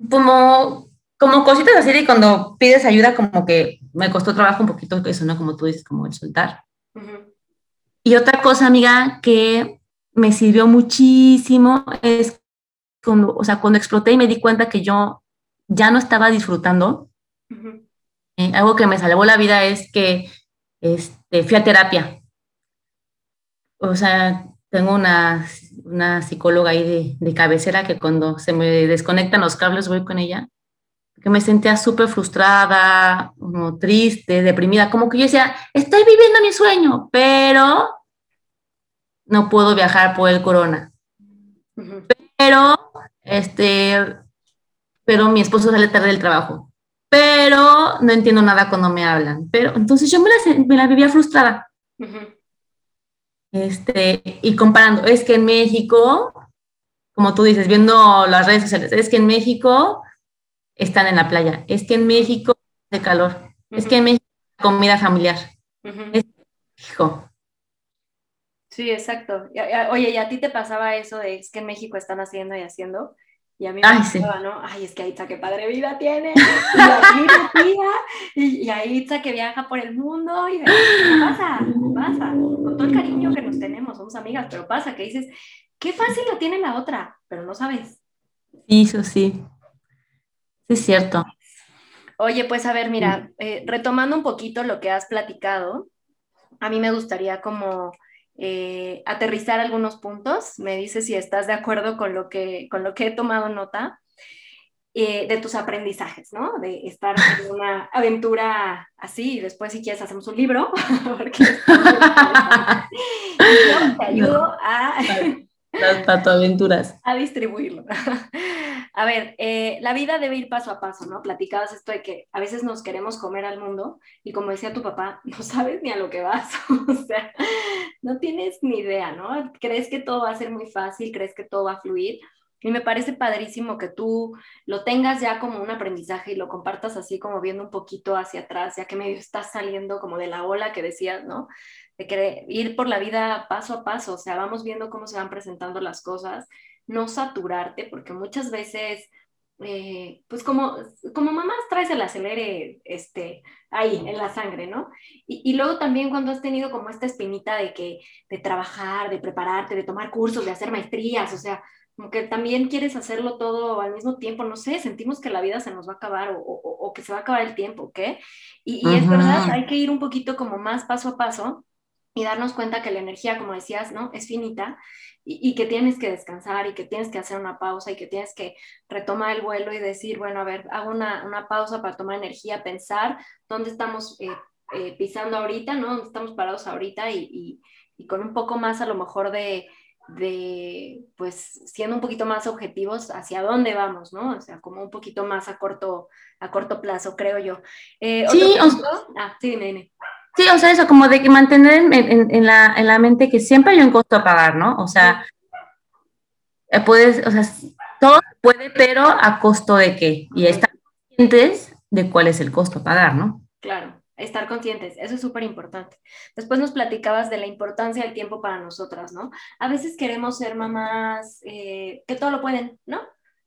[SPEAKER 2] como como cositas así de cuando pides ayuda, como que me costó trabajo un poquito eso, ¿no? Como tú dices, como el soltar. Y otra cosa, amiga, que me sirvió muchísimo es cuando, o sea, cuando exploté y me di cuenta que yo ya no estaba disfrutando. Eh, algo que me salvó la vida es que este, fui a terapia. O sea, tengo una, una psicóloga ahí de, de cabecera que cuando se me desconectan los cables voy con ella que me sentía súper frustrada, como triste, deprimida, como que yo decía, estoy viviendo mi sueño, pero no puedo viajar por el corona. Pero, este, pero mi esposo sale tarde del trabajo. Pero no entiendo nada cuando me hablan. Pero entonces yo me la, me la vivía frustrada. Este, y comparando, es que en México, como tú dices, viendo las redes sociales, es que en México están en la playa. Es que en México de calor. Es que en México comida familiar. hijo.
[SPEAKER 1] Sí, exacto. Oye, ¿y a ti te pasaba eso de es que en México están haciendo y haciendo? Y a mí me pasaba, ¿no? Ay, es que Aitza qué padre vida tiene. Y, y, Aitza que viaja por el mundo. Y pasa, pasa. Con todo el cariño que nos tenemos, somos amigas, pero pasa que dices, qué fácil lo tiene la otra, pero no sabes.
[SPEAKER 2] Sí, eso sí. Sí, es cierto.
[SPEAKER 1] Oye, pues a ver, mira, eh, retomando un poquito lo que has platicado, a mí me gustaría como eh, aterrizar algunos puntos. Me dices si estás de acuerdo con lo que, con lo que he tomado nota. eh, de tus aprendizajes, ¿no? De estar en una aventura así y después si quieres hacemos un libro, porque yo te ayudo a...
[SPEAKER 2] Las aventuras.
[SPEAKER 1] A distribuirlo. A ver, eh, la vida debe ir paso a paso, ¿no? Platicabas esto de que a veces nos queremos comer al mundo y como decía tu papá, no sabes ni a lo que vas, o sea, no tienes ni idea, ¿no? Crees que todo va a ser muy fácil, crees que todo va a fluir y me parece padrísimo que tú lo tengas ya como un aprendizaje y lo compartas así como viendo un poquito hacia atrás, ya que medio estás saliendo como de la ola que decías, ¿no? De que ir por la vida paso a paso, o sea, vamos viendo cómo se van presentando las cosas, no saturarte, porque muchas veces, eh, pues como, como mamás traes el acelere este, ahí, en la sangre, ¿no? Y, y, luego también cuando has tenido como esta espinita de que, de trabajar, de prepararte, de tomar cursos, de hacer maestrías, o sea, como que también quieres hacerlo todo al mismo tiempo, no sé, sentimos que la vida se nos va a acabar o, o, o que se va a acabar el tiempo, ¿ok? Y, y es verdad, hay que ir un poquito como más paso a paso y darnos cuenta que la energía, como decías, ¿no? Es finita y, y, que tienes que descansar y que tienes que hacer una pausa y que tienes que retomar el vuelo y decir, bueno, a ver, hago una, una pausa para tomar energía, pensar dónde estamos eh, eh, pisando ahorita, ¿no? Dónde estamos parados ahorita y, y, y con un poco más a lo mejor de de, pues, siendo un poquito más objetivos hacia dónde vamos, ¿no? O sea, como un poquito más a corto, a corto plazo, creo yo.
[SPEAKER 2] Eh, sí, o sea, ah, sí, dime, dime. Sí, o sea, eso, como de que mantener en, en, en, la, en, la, mente que siempre hay un costo a pagar, ¿no? O sea, sí. puedes, o sea, todo puede, pero a costo de qué. Y estar conscientes de cuál es el costo a pagar, ¿no?
[SPEAKER 1] Claro estar conscientes, eso es súper importante. Después nos platicabas de la importancia del tiempo para nosotras, ¿no? A veces queremos ser mamás eh, que todo lo pueden, ¿no?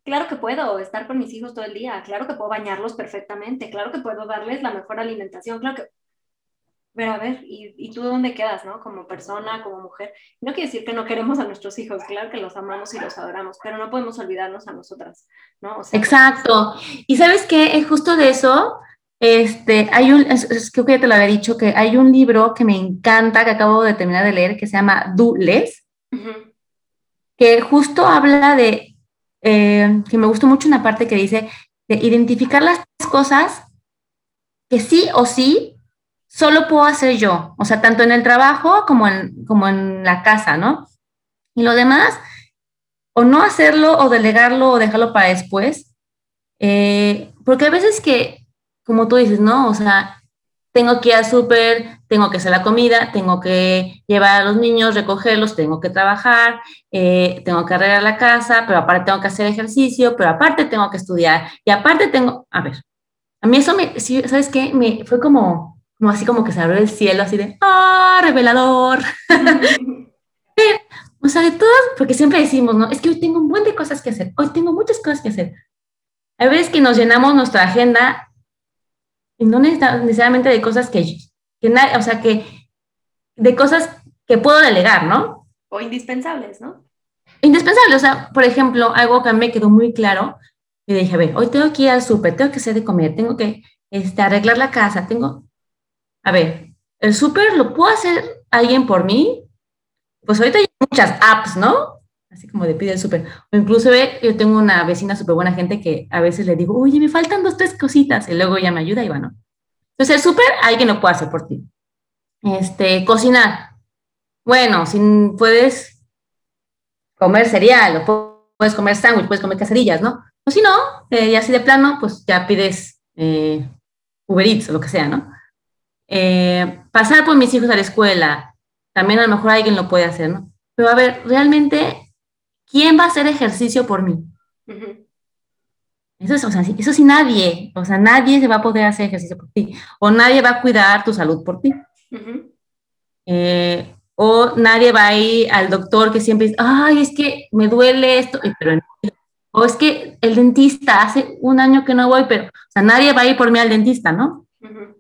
[SPEAKER 1] Claro que puedo estar con mis hijos todo el día, claro que puedo bañarlos perfectamente, claro que puedo darles la mejor alimentación, claro que... Pero a ver, ¿y, y tú dónde quedas, no? Como persona, como mujer. No quiere decir que no queremos a nuestros hijos, claro que los amamos y los adoramos, pero no podemos olvidarnos a nosotras, ¿no?
[SPEAKER 2] O sea, Exacto. Y sabes qué, es justo de eso, este, hay un, es, es, creo que ya te lo había dicho, que hay un libro que me encanta, que acabo de terminar de leer, que se llama Do Less, uh -huh. que justo habla de, eh, que me gustó mucho una parte que dice, de identificar las cosas que sí o sí solo puedo hacer yo, o sea, tanto en el trabajo como en, como en la casa, ¿no? Y lo demás, o no hacerlo, o delegarlo, o dejarlo para después, eh, porque a veces que como tú dices, ¿no? O sea, tengo que ir al súper, tengo que hacer la comida, tengo que llevar a los niños, recogerlos, tengo que trabajar, eh, tengo que arreglar la casa, pero aparte tengo que hacer ejercicio, pero aparte tengo que estudiar y aparte tengo, a ver, a mí eso me, ¿sabes qué? Me fue como, como así como que se abrió el cielo, así de, ¡ah, revelador! o sea, de todas, porque siempre decimos, ¿no? Es que hoy tengo un buen de cosas que hacer, hoy tengo muchas cosas que hacer. Hay veces que nos llenamos nuestra agenda y no necesariamente de cosas que, que o sea, que de cosas que puedo delegar, ¿no?
[SPEAKER 1] O indispensables, ¿no?
[SPEAKER 2] Indispensables, o sea, por ejemplo, algo que me quedó muy claro, y dije, a ver, hoy tengo que ir al súper, tengo que hacer de comer, tengo que este, arreglar la casa, tengo, a ver, el súper lo puedo hacer alguien por mí, pues ahorita hay muchas apps, ¿no? así como de pide el súper. O incluso yo tengo una vecina súper buena gente que a veces le digo, oye, me faltan dos, tres cositas, y luego ella me ayuda y bueno. Entonces el súper alguien lo puede hacer por ti. Este, cocinar. Bueno, si puedes comer cereal, o puedes comer sándwich, puedes comer quesadillas, ¿no? O si no, eh, ya así de plano, pues ya pides eh, Uber Eats o lo que sea, ¿no? Eh, pasar por mis hijos a la escuela, también a lo mejor alguien lo puede hacer, ¿no? Pero a ver, realmente ¿quién va a hacer ejercicio por mí? Uh -huh. Eso, es, o sea, eso sí nadie, o sea, nadie se va a poder hacer ejercicio por ti, o nadie va a cuidar tu salud por ti. Uh -huh. eh, o nadie va a ir al doctor que siempre dice, ay, es que me duele esto, pero o es que el dentista hace un año que no voy, pero, o sea, nadie va a ir por mí al dentista, ¿no? Uh -huh.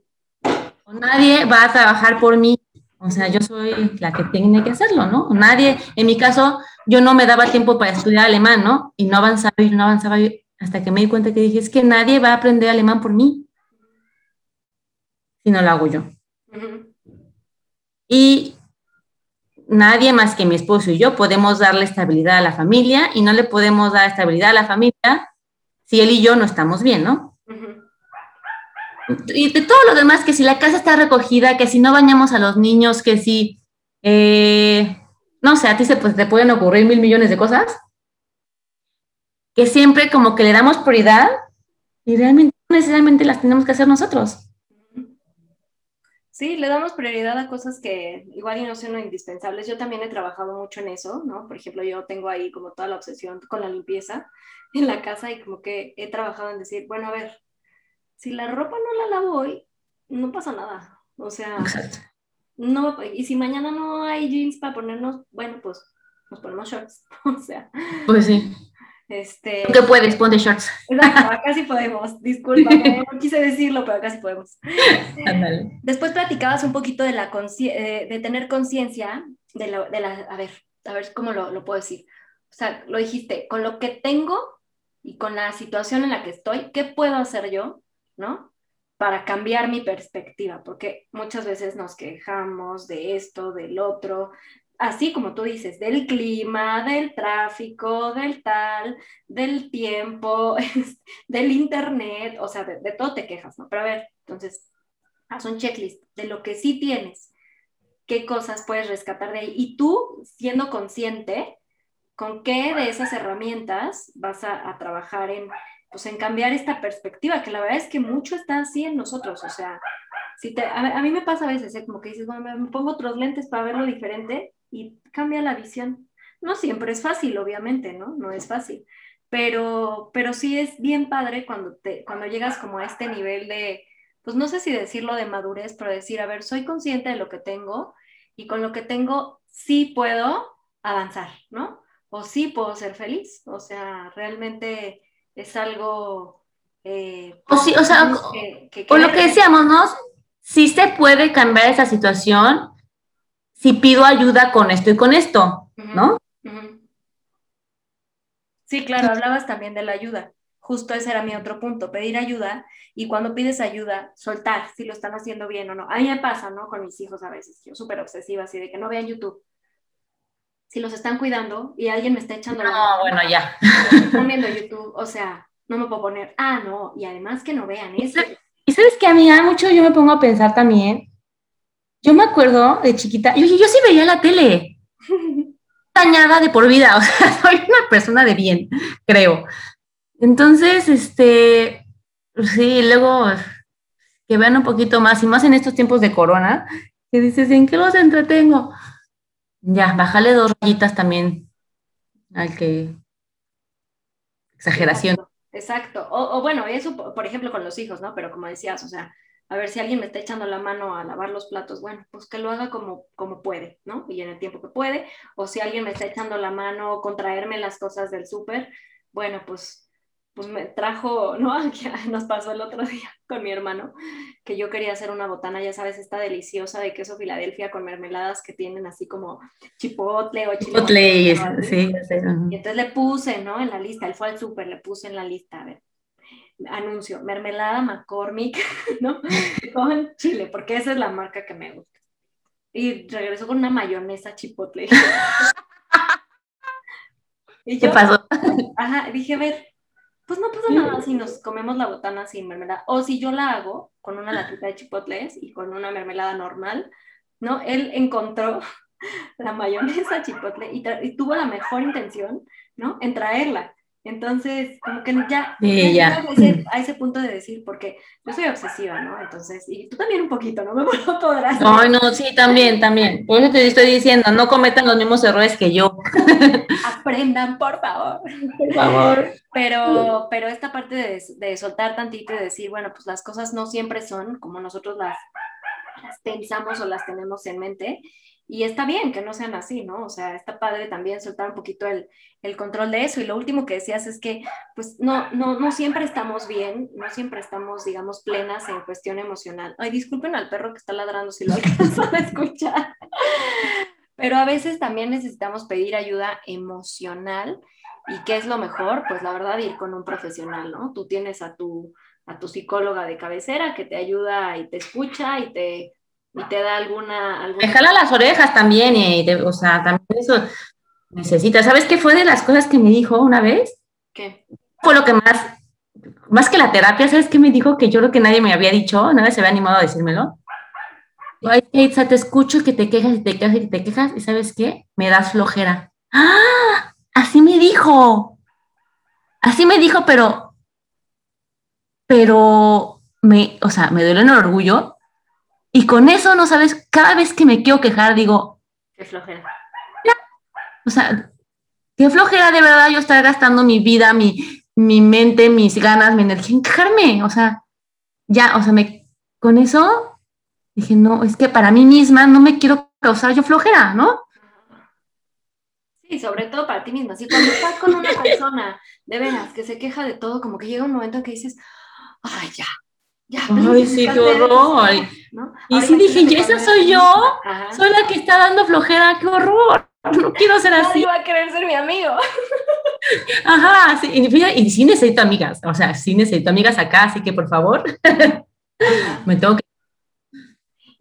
[SPEAKER 2] Nadie va a trabajar por mí, o sea, yo soy la que tiene que hacerlo, ¿no? Nadie, en mi caso, yo no me daba tiempo para estudiar alemán, ¿no? Y no avanzaba y no avanzaba hasta que me di cuenta que dije, es que nadie va a aprender alemán por mí, si no lo hago yo. Uh -huh. Y nadie más que mi esposo y yo podemos darle estabilidad a la familia y no le podemos dar estabilidad a la familia si él y yo no estamos bien, ¿no? Y de todo lo demás, que si la casa está recogida, que si no bañamos a los niños, que si, eh, no sé, a ti se, pues, te pueden ocurrir mil millones de cosas, que siempre como que le damos prioridad y realmente no necesariamente las tenemos que hacer nosotros.
[SPEAKER 1] Sí, le damos prioridad a cosas que igual y no son indispensables. Yo también he trabajado mucho en eso, ¿no? Por ejemplo, yo tengo ahí como toda la obsesión con la limpieza en la casa y como que he trabajado en decir, bueno, a ver, si la ropa no la lavo hoy, no pasa nada. O sea, no, y si mañana no hay jeans para ponernos, bueno, pues nos ponemos shorts. o sea.
[SPEAKER 2] Pues sí.
[SPEAKER 1] Este,
[SPEAKER 2] ¿Qué puedes? Ponte shorts.
[SPEAKER 1] Exacto, acá sí podemos. Disculpa, no quise decirlo, pero acá sí podemos. Después platicabas un poquito de, la eh, de tener conciencia de, de, la, a ver, a ver cómo lo, lo, puedo decir. O sea, lo dijiste, con lo que tengo y con la situación en la que estoy, ¿qué puedo hacer yo, no? Para cambiar mi perspectiva, porque muchas veces nos quejamos de esto, del otro, así como tú dices, del clima, del tráfico, del tal, del tiempo, del internet, o sea, de, todo te quejas, ¿no? Pero a ver, entonces, haz un checklist de lo que sí tienes, qué cosas puedes rescatar de ahí. Y tú, siendo consciente, con qué de esas herramientas vas a, trabajar en, pues, en cambiar esta perspectiva, que la verdad es que mucho está así en nosotros, o sea, si te, a, mí me pasa a veces, ¿eh? como que dices, bueno, me pongo otros lentes para verlo diferente y cambia la visión. No siempre es fácil, obviamente, ¿no? No es fácil, pero, pero sí es bien padre cuando, te, cuando llegas como a este nivel de, pues no sé si decirlo de madurez, pero decir, a ver, soy consciente de lo que tengo y con lo que tengo sí puedo avanzar, ¿no? O sí puedo ser feliz, o sea, realmente es algo...
[SPEAKER 2] Eh, o, sí, o sea, con lo que decíamos, ¿no? Sí se puede cambiar esa situación si pido ayuda con esto y con esto, ¿no?
[SPEAKER 1] Sí, claro, hablabas también de la ayuda. Justo ese era mi otro punto, pedir ayuda y cuando pides ayuda, soltar si lo están haciendo bien o no. A mí me pasa, ¿no? Con mis hijos a veces, yo súper obsesiva, así de que no vean YouTube. Si los están cuidando y alguien me está echando
[SPEAKER 2] no, bueno, ya.
[SPEAKER 1] Están viendo YouTube, o sea, no me puedo poner, ah, no, y además que no vean eso.
[SPEAKER 2] Y sabes que a mí, mucho yo me pongo a pensar también yo me acuerdo de chiquita, yo, yo sí veía la tele, dañada de por vida, o sea, soy una persona de bien, creo. Entonces, este, sí, luego que vean un poquito más, y más en estos tiempos de corona, que dices, ¿en qué los entretengo? Ya, bájale dos rayitas también al que... Exageración.
[SPEAKER 1] Exacto. O, bueno, eso, por ejemplo, con los hijos, ¿no? Pero como decías, o sea, a ver si alguien me está echando la mano a lavar los platos, bueno, pues que lo haga como, como puede, ¿no? Y en el tiempo que puede, o si alguien me está echando la mano con traerme las cosas del súper, bueno, pues me trajo, ¿no? Nos pasó el otro día con mi hermano, que yo quería hacer una botana, ya sabes, esta deliciosa de queso Filadelfia con mermeladas que tienen así como chipotle o
[SPEAKER 2] chipotle. sí, sí.
[SPEAKER 1] Y entonces le puse, ¿no? En la lista, él fue al súper, le puse en la lista, a ver, anuncio, mermelada McCormick, ¿no? Con chile, porque esa es la marca que me gusta. Y regresó con una mayonesa chipotle.
[SPEAKER 2] y ¿Qué pasó?
[SPEAKER 1] Ajá, dije, a ver, pues no pasa nada si nos comemos la botana sin mermelada. O si yo la hago con una latita de chipotles y con una mermelada normal, ¿no? Él encontró la mayonesa chipotle y, y tuvo la mejor intención, ¿no? En traerla. Entonces, como que ya,
[SPEAKER 2] ya.
[SPEAKER 1] A, ese, punto de decir, porque yo soy obsesiva, ¿no? Entonces, y tú también un poquito, ¿no? Me podrás.
[SPEAKER 2] No, no, sí, también, también. Por eso te estoy diciendo, no cometan los mismos errores que yo.
[SPEAKER 1] Aprendan, por favor.
[SPEAKER 2] Por favor.
[SPEAKER 1] Pero, pero esta parte de, de soltar tantito y decir, bueno, pues las cosas no siempre son como nosotros las, las pensamos o las tenemos en mente y está bien que no sean así, ¿no? O sea, está padre también soltar un poquito el, el, control de eso. Y lo último que decías es que, pues, no, no, no siempre estamos bien, no siempre estamos, digamos, plenas en cuestión emocional. Ay, disculpen al perro que está ladrando si lo alcanzan a escuchar. Pero a veces también necesitamos pedir ayuda emocional. ¿Y qué es lo mejor? Pues la verdad, ir con un profesional, ¿no? Tú tienes a tu, a tu psicóloga de cabecera que te ayuda y te escucha y te y te da alguna... alguna...
[SPEAKER 2] Me jala las orejas también, y o sea, también eso necesita. ¿Sabes qué fue de las cosas que me dijo una vez?
[SPEAKER 1] ¿Qué?
[SPEAKER 2] Fue lo que más más que la terapia, ¿sabes qué me dijo? Que yo creo que nadie me había dicho, nadie se había animado a decírmelo. Ay, Itza, te escucho que te quejas y te quejas y te quejas, y ¿sabes qué? Me das flojera. ¡Ah! Así me dijo. Así me dijo, pero, pero me, o sea, me duele en el orgullo. Y con eso, no sabes, cada vez que me quiero quejar, digo,
[SPEAKER 1] qué flojera.
[SPEAKER 2] O sea, qué flojera de verdad yo estar gastando mi vida, mi, mi mente, mis ganas, mi energía en quejarme. O sea, ya, o sea, me, con eso dije, no, es que para mí misma no me quiero causar yo flojera, ¿no?
[SPEAKER 1] Sí, sobre todo para ti misma. Si cuando estás con una persona, de veras, que se queja de todo, como que llega un momento en que dices, ay, ya, ya.
[SPEAKER 2] Ay, sí, qué horror. Y sí dije, ¿y esa soy yo? Soy la que está dando flojera, qué horror. No quiero ser así.
[SPEAKER 1] Nadie va a querer ser mi amigo.
[SPEAKER 2] Ajá, sí, y, sí necesito amigas, o sea, sí necesito amigas acá, así que por favor, me tengo que...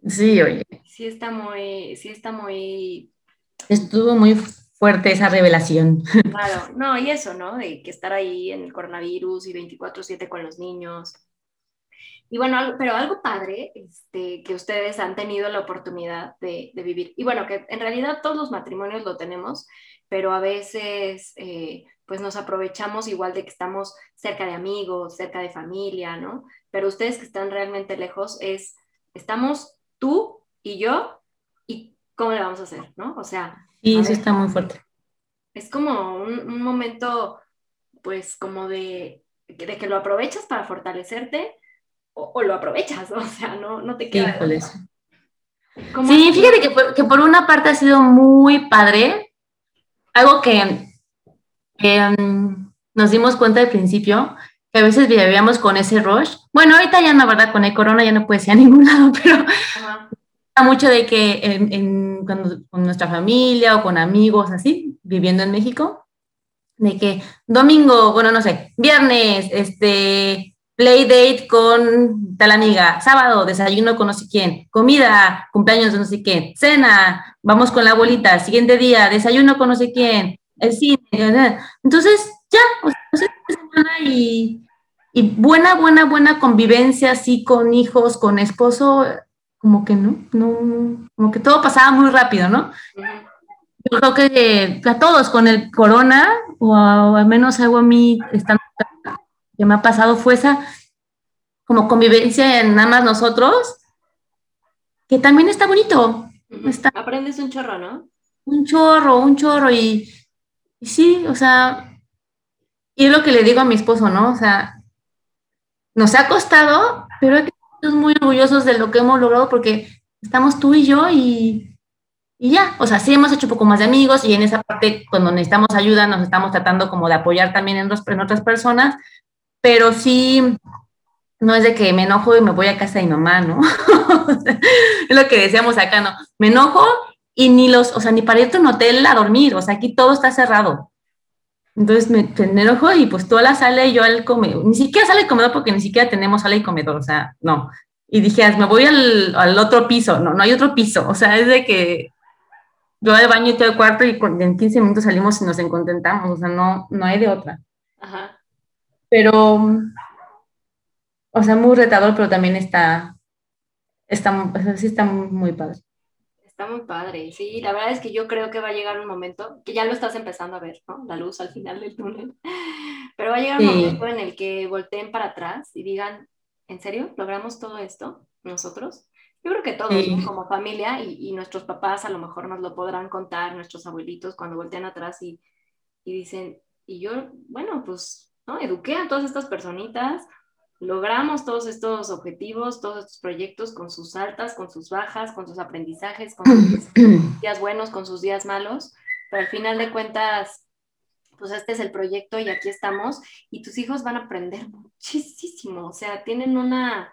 [SPEAKER 2] Sí, oye.
[SPEAKER 1] Sí está muy, sí está muy...
[SPEAKER 2] Estuvo muy fuerte esa revelación.
[SPEAKER 1] Claro, no, y eso, ¿no? De que estar ahí en el coronavirus y 24/7 con los niños. Y bueno, pero algo padre este, que ustedes han tenido la oportunidad de, de, vivir. Y bueno, que en realidad todos los matrimonios lo tenemos, pero a veces eh, pues nos aprovechamos igual de que estamos cerca de amigos, cerca de familia, ¿no? Pero ustedes que están realmente lejos es, estamos tú y yo y cómo le vamos a hacer, ¿no? O sea...
[SPEAKER 2] Sí, eso está muy fuerte.
[SPEAKER 1] Es como un, momento, pues como de, de, que lo aprovechas para fortalecerte o, lo aprovechas, o sea, no, no te queda...
[SPEAKER 2] Sí, fíjate que que por una parte ha sido muy padre. Algo que mm, nos dimos cuenta al principio, que a veces vivíamos con ese rush. Bueno, ahorita ya no, ¿verdad? Con el corona ya no puede ir a ningún lado, pero mucho de que en, con nuestra familia o con amigos así, viviendo en México, de que domingo, bueno, no sé, viernes, este, play date con tal amiga, sábado, desayuno con no sé quién, comida, cumpleaños de no sé quién, cena, vamos con la abuelita, siguiente día, desayuno con no sé quién, el cine. Entonces, ya, o sea, y, y buena, buena, buena convivencia así con hijos, con esposo, como que no, no, como que todo pasaba muy rápido, ¿no? Yo creo que a todos con el corona, o, al menos algo a mí estando que me ha pasado fue esa como convivencia en nada más nosotros, que también está bonito.
[SPEAKER 1] Aprendes un chorro, ¿no?
[SPEAKER 2] Un chorro, un chorro, y, sí, o sea, y es lo que le digo a mi esposo, ¿no? O sea, nos ha costado, pero hay que estar muy orgullosos de lo que hemos logrado porque estamos tú y yo y, y ya, o sea, sí hemos hecho un poco más de amigos y en esa parte cuando necesitamos ayuda nos estamos tratando como de apoyar también en, en otras personas, pero sí, no es de que me enojo y me voy a casa de mi mamá, ¿no? es lo que decíamos acá, ¿no? Me enojo y ni los, o sea, ni para irte a un hotel a dormir, o sea, aquí todo está cerrado. Entonces me, me enojo y pues toda la sala y yo al comedor, ni siquiera sale el comedor porque ni siquiera tenemos sala y comedor, o sea, no. Y dije, me voy al, al otro piso, no, no hay otro piso, o sea, es de que yo al baño y todo el cuarto y en 15 minutos salimos y nos encontentamos, o sea, no, no hay de otra. Ajá. Pero, o sea, muy retador, pero también está, está, sí está muy padre.
[SPEAKER 1] Está muy padre, sí, la verdad es que yo creo que va a llegar un momento, que ya lo estás empezando a ver, ¿no? La luz al final del túnel, pero va a llegar un momento en el que volteen para atrás y digan, ¿en serio? ¿Logramos todo esto nosotros? Yo creo que todos, como familia, y, y, nuestros papás a lo mejor nos lo podrán contar, nuestros abuelitos, cuando voltean atrás y, y dicen, y yo, bueno, pues Eduqué a todas estas personitas, logramos todos estos objetivos, todos estos proyectos con sus altas, con sus bajas, con sus aprendizajes, con sus días buenos, con sus días malos, pero al final de cuentas, pues este es el proyecto y aquí estamos y tus hijos van a aprender muchísimo, o sea, tienen una,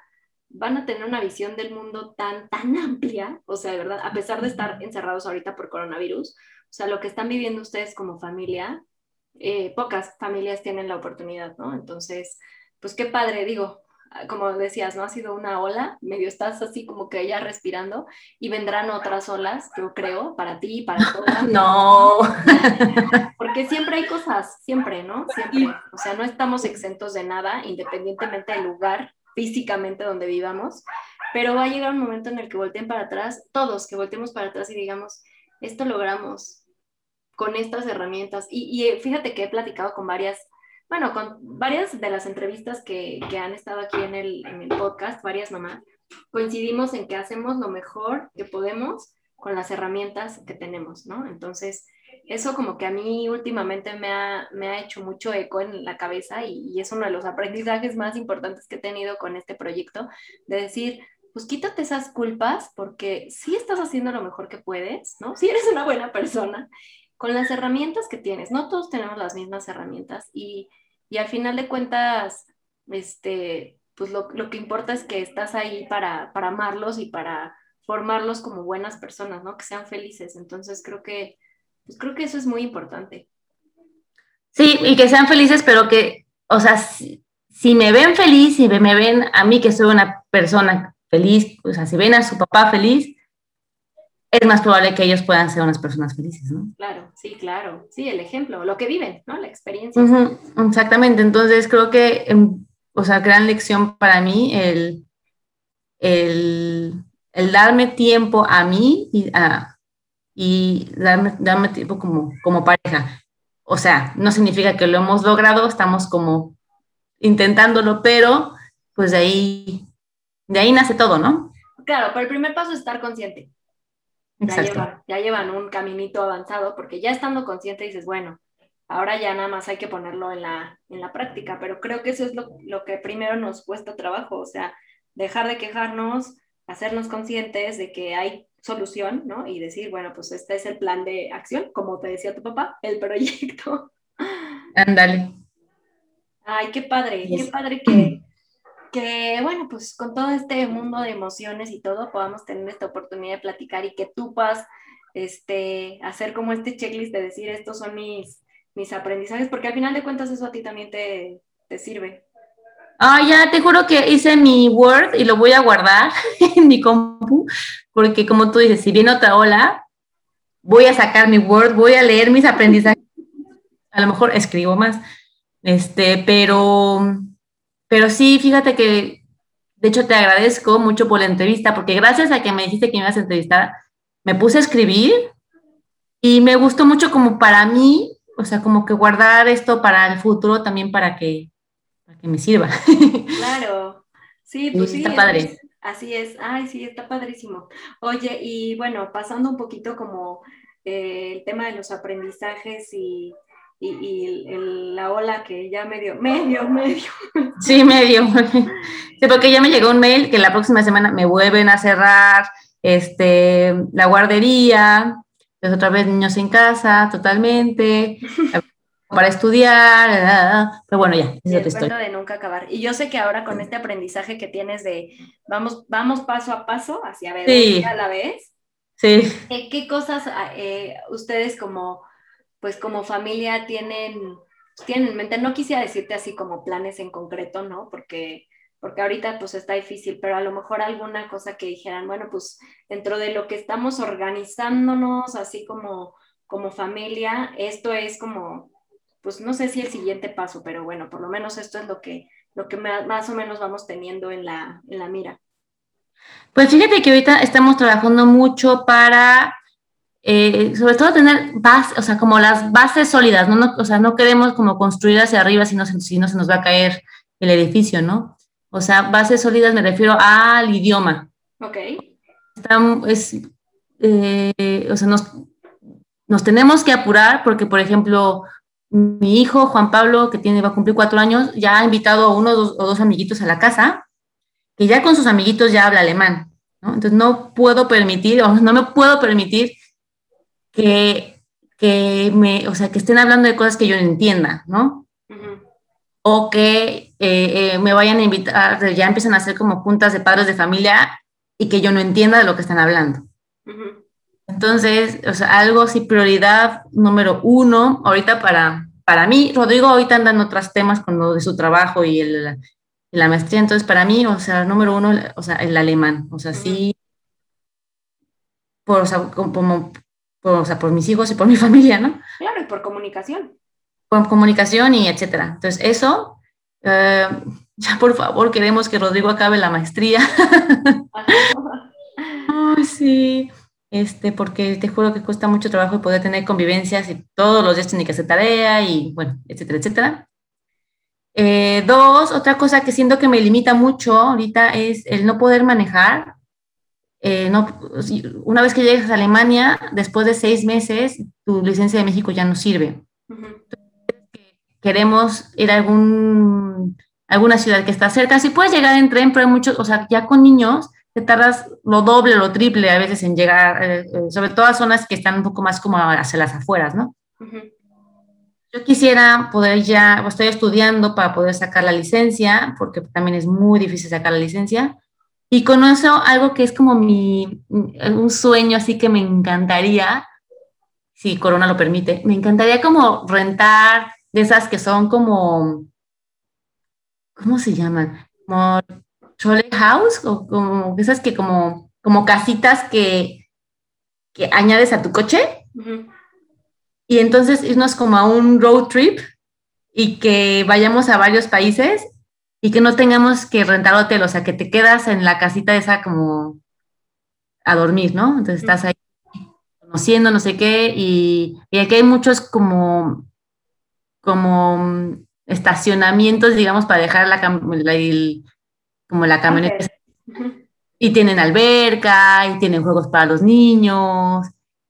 [SPEAKER 1] van a tener una visión del mundo tan, tan amplia, o sea, de verdad, a pesar de estar encerrados ahorita por coronavirus, o sea, lo que están viviendo ustedes como familia eh, pocas familias tienen la oportunidad, ¿no? Entonces, pues qué padre, digo, como decías, ¿no? Ha sido una ola, medio estás así como que ya respirando y vendrán otras olas, yo creo, para ti, para todas.
[SPEAKER 2] No.
[SPEAKER 1] Porque que siempre hay cosas, siempre, ¿no? Siempre. O sea, no estamos exentos de nada, independientemente del lugar físicamente donde vivamos, pero va a llegar un momento en el que volteen para atrás, todos que volteemos para atrás y digamos, esto logramos con estas herramientas. Y, y fíjate que he platicado con varias, bueno, con varias de las entrevistas que, que han estado aquí en el, en el podcast, varias mamás, coincidimos en que hacemos lo mejor que podemos con las herramientas que tenemos, ¿no? Entonces, eso como que a mí últimamente me ha, me ha hecho mucho eco en la cabeza y, y, es uno de los aprendizajes más importantes que he tenido con este proyecto, de decir, pues quítate esas culpas porque sí estás haciendo lo mejor que puedes, ¿no? Si eres una buena persona, con las herramientas que tienes, no todos tenemos las mismas herramientas y, y al final de cuentas, este, pues lo, lo, que importa es que estás ahí para, para amarlos y para formarlos como buenas personas, ¿no? Que sean felices. Entonces creo que pues creo que eso es muy importante.
[SPEAKER 2] Sí, y que sean felices, pero que, o sea, si, si me ven feliz, si me ven a mí que soy una persona feliz, o sea, si ven a su papá feliz, es más probable que ellos puedan ser unas personas felices, ¿no?
[SPEAKER 1] Claro, sí, claro. Sí, el ejemplo, lo que viven, ¿no? La experiencia.
[SPEAKER 2] Uh -huh, exactamente. Entonces, creo que, o sea, gran lección para mí el, el, el darme tiempo a mí y a, y darme, darme tiempo como, como pareja. O sea, no significa que lo hemos logrado, estamos como intentándolo, pero pues de ahí, de ahí nace todo, ¿no?
[SPEAKER 1] Claro, pero el primer paso es estar consciente. Ya llevan, ya llevan un caminito avanzado, porque ya estando consciente dices, bueno, ahora ya nada más hay que ponerlo en la, en la práctica, pero creo que eso es lo, lo que primero nos cuesta trabajo, o sea, dejar de quejarnos, hacernos conscientes de que hay solución, ¿no? Y decir, bueno, pues este es el plan de acción, como te decía tu papá, el proyecto.
[SPEAKER 2] Ándale.
[SPEAKER 1] Ay, qué padre, yes. qué padre que, que, bueno, pues con todo este mundo de emociones y todo, podamos tener esta oportunidad de platicar y que tú puedas este, hacer como este checklist de decir, estos son mis, mis aprendizajes, porque al final de cuentas eso a ti también te, te sirve.
[SPEAKER 2] Ah, ya te juro que hice mi Word y lo voy a guardar en mi compu, porque como tú dices, si viene otra ola, voy a sacar mi Word, voy a leer mis aprendizajes, a lo mejor escribo más, este, pero, pero sí, fíjate que, de hecho, te agradezco mucho por la entrevista, porque gracias a que me dijiste que me ibas a entrevistar, me puse a escribir y me gustó mucho como para mí, o sea, como que guardar esto para el futuro también para que para que me sirva.
[SPEAKER 1] Claro, sí, pues sí.
[SPEAKER 2] Está padre.
[SPEAKER 1] Así es, ay, sí, está padrísimo. Oye, y bueno, pasando un poquito como eh, el tema de los aprendizajes y, y, y el, la ola que ya medio, medio, medio.
[SPEAKER 2] Sí, medio. Sí, porque ya me llegó un mail que la próxima semana me vuelven a cerrar este, la guardería, pues otra vez niños en casa, totalmente para estudiar, pero bueno, ya.
[SPEAKER 1] El cuento de nunca acabar. Y yo sé que ahora con este aprendizaje que tienes de vamos, vamos paso a paso hacia ver
[SPEAKER 2] sí.
[SPEAKER 1] a la vez.
[SPEAKER 2] Sí.
[SPEAKER 1] ¿Qué, qué cosas eh, ustedes como, pues como familia tienen, tienen en mente? No quisiera decirte así como planes en concreto, ¿no? Porque, porque ahorita pues está difícil, pero a lo mejor alguna cosa que dijeran, bueno, pues dentro de lo que estamos organizándonos, así como, como familia, esto es como pues no sé si el siguiente paso, pero bueno, por lo menos esto es lo que, lo que más o menos vamos teniendo en la, en la mira.
[SPEAKER 2] Pues fíjate que ahorita estamos trabajando mucho para, eh, sobre todo tener bases, o sea, como las bases sólidas, ¿no? no o sea, no queremos como construir hacia arriba si no, si no se nos va a caer el edificio, ¿no? O sea, bases sólidas me refiero al idioma.
[SPEAKER 1] Ok.
[SPEAKER 2] Estamos, es, eh, o sea, nos, nos tenemos que apurar porque, por ejemplo, mi hijo Juan Pablo, que tiene, va a cumplir cuatro años, ya ha invitado a uno o dos, o dos amiguitos a la casa, que ya con sus amiguitos ya habla alemán, ¿no? Entonces no puedo permitir, o no me puedo permitir que, que me, o sea, que estén hablando de cosas que yo no entienda, ¿no? Uh -huh. O que eh, eh, me vayan a invitar, ya empiezan a hacer como juntas de padres de familia y que yo no entienda de lo que están hablando. Uh -huh. Entonces, o sea, algo así, prioridad número uno, ahorita para, para mí, Rodrigo ahorita anda en otros temas con lo de su trabajo y el, la maestría, entonces para mí, o sea, número uno, o sea, el alemán, o sea, sí, por, o sea, como, por, o sea, por mis hijos y por mi familia, ¿no?
[SPEAKER 1] Claro, y por comunicación.
[SPEAKER 2] Por comunicación y etcétera. Entonces, eso, eh, ya por favor, queremos que Rodrigo acabe la maestría. Ay, sí. Este, porque te juro que cuesta mucho trabajo poder tener convivencias y todos los días tiene que hacer tarea y bueno, etcétera, etcétera. Eh, dos, otra cosa que siento que me limita mucho ahorita es el no poder manejar. Eh, no, una vez que llegas a Alemania, después de seis meses, tu licencia de México ya no sirve. Queremos ir a algún, alguna ciudad que está cerca. Si puedes llegar en tren, pero hay muchos, o sea, ya con niños, te tardas lo doble, lo triple a veces en llegar, eh, sobre todo a zonas que están un poco más como hacia las afueras, ¿no? Yo quisiera poder ya, estoy estudiando para poder sacar la licencia, porque también es muy difícil sacar la licencia. Y con eso algo que es como mi, un sueño así que me encantaría, si Corona lo permite, me encantaría como rentar de esas que son como, ¿cómo se llaman? Como trolley house, o como esas que como, como casitas que, que añades a tu coche y entonces irnos como a un road trip y que vayamos a varios países y que no tengamos que rentar hotel, o sea, que te quedas en la casita esa como a dormir, ¿no? Entonces estás ahí conociendo no sé qué y, aquí hay muchos como, como estacionamientos, digamos, para dejar la, como la camioneta. Y tienen alberca, y tienen juegos para los niños,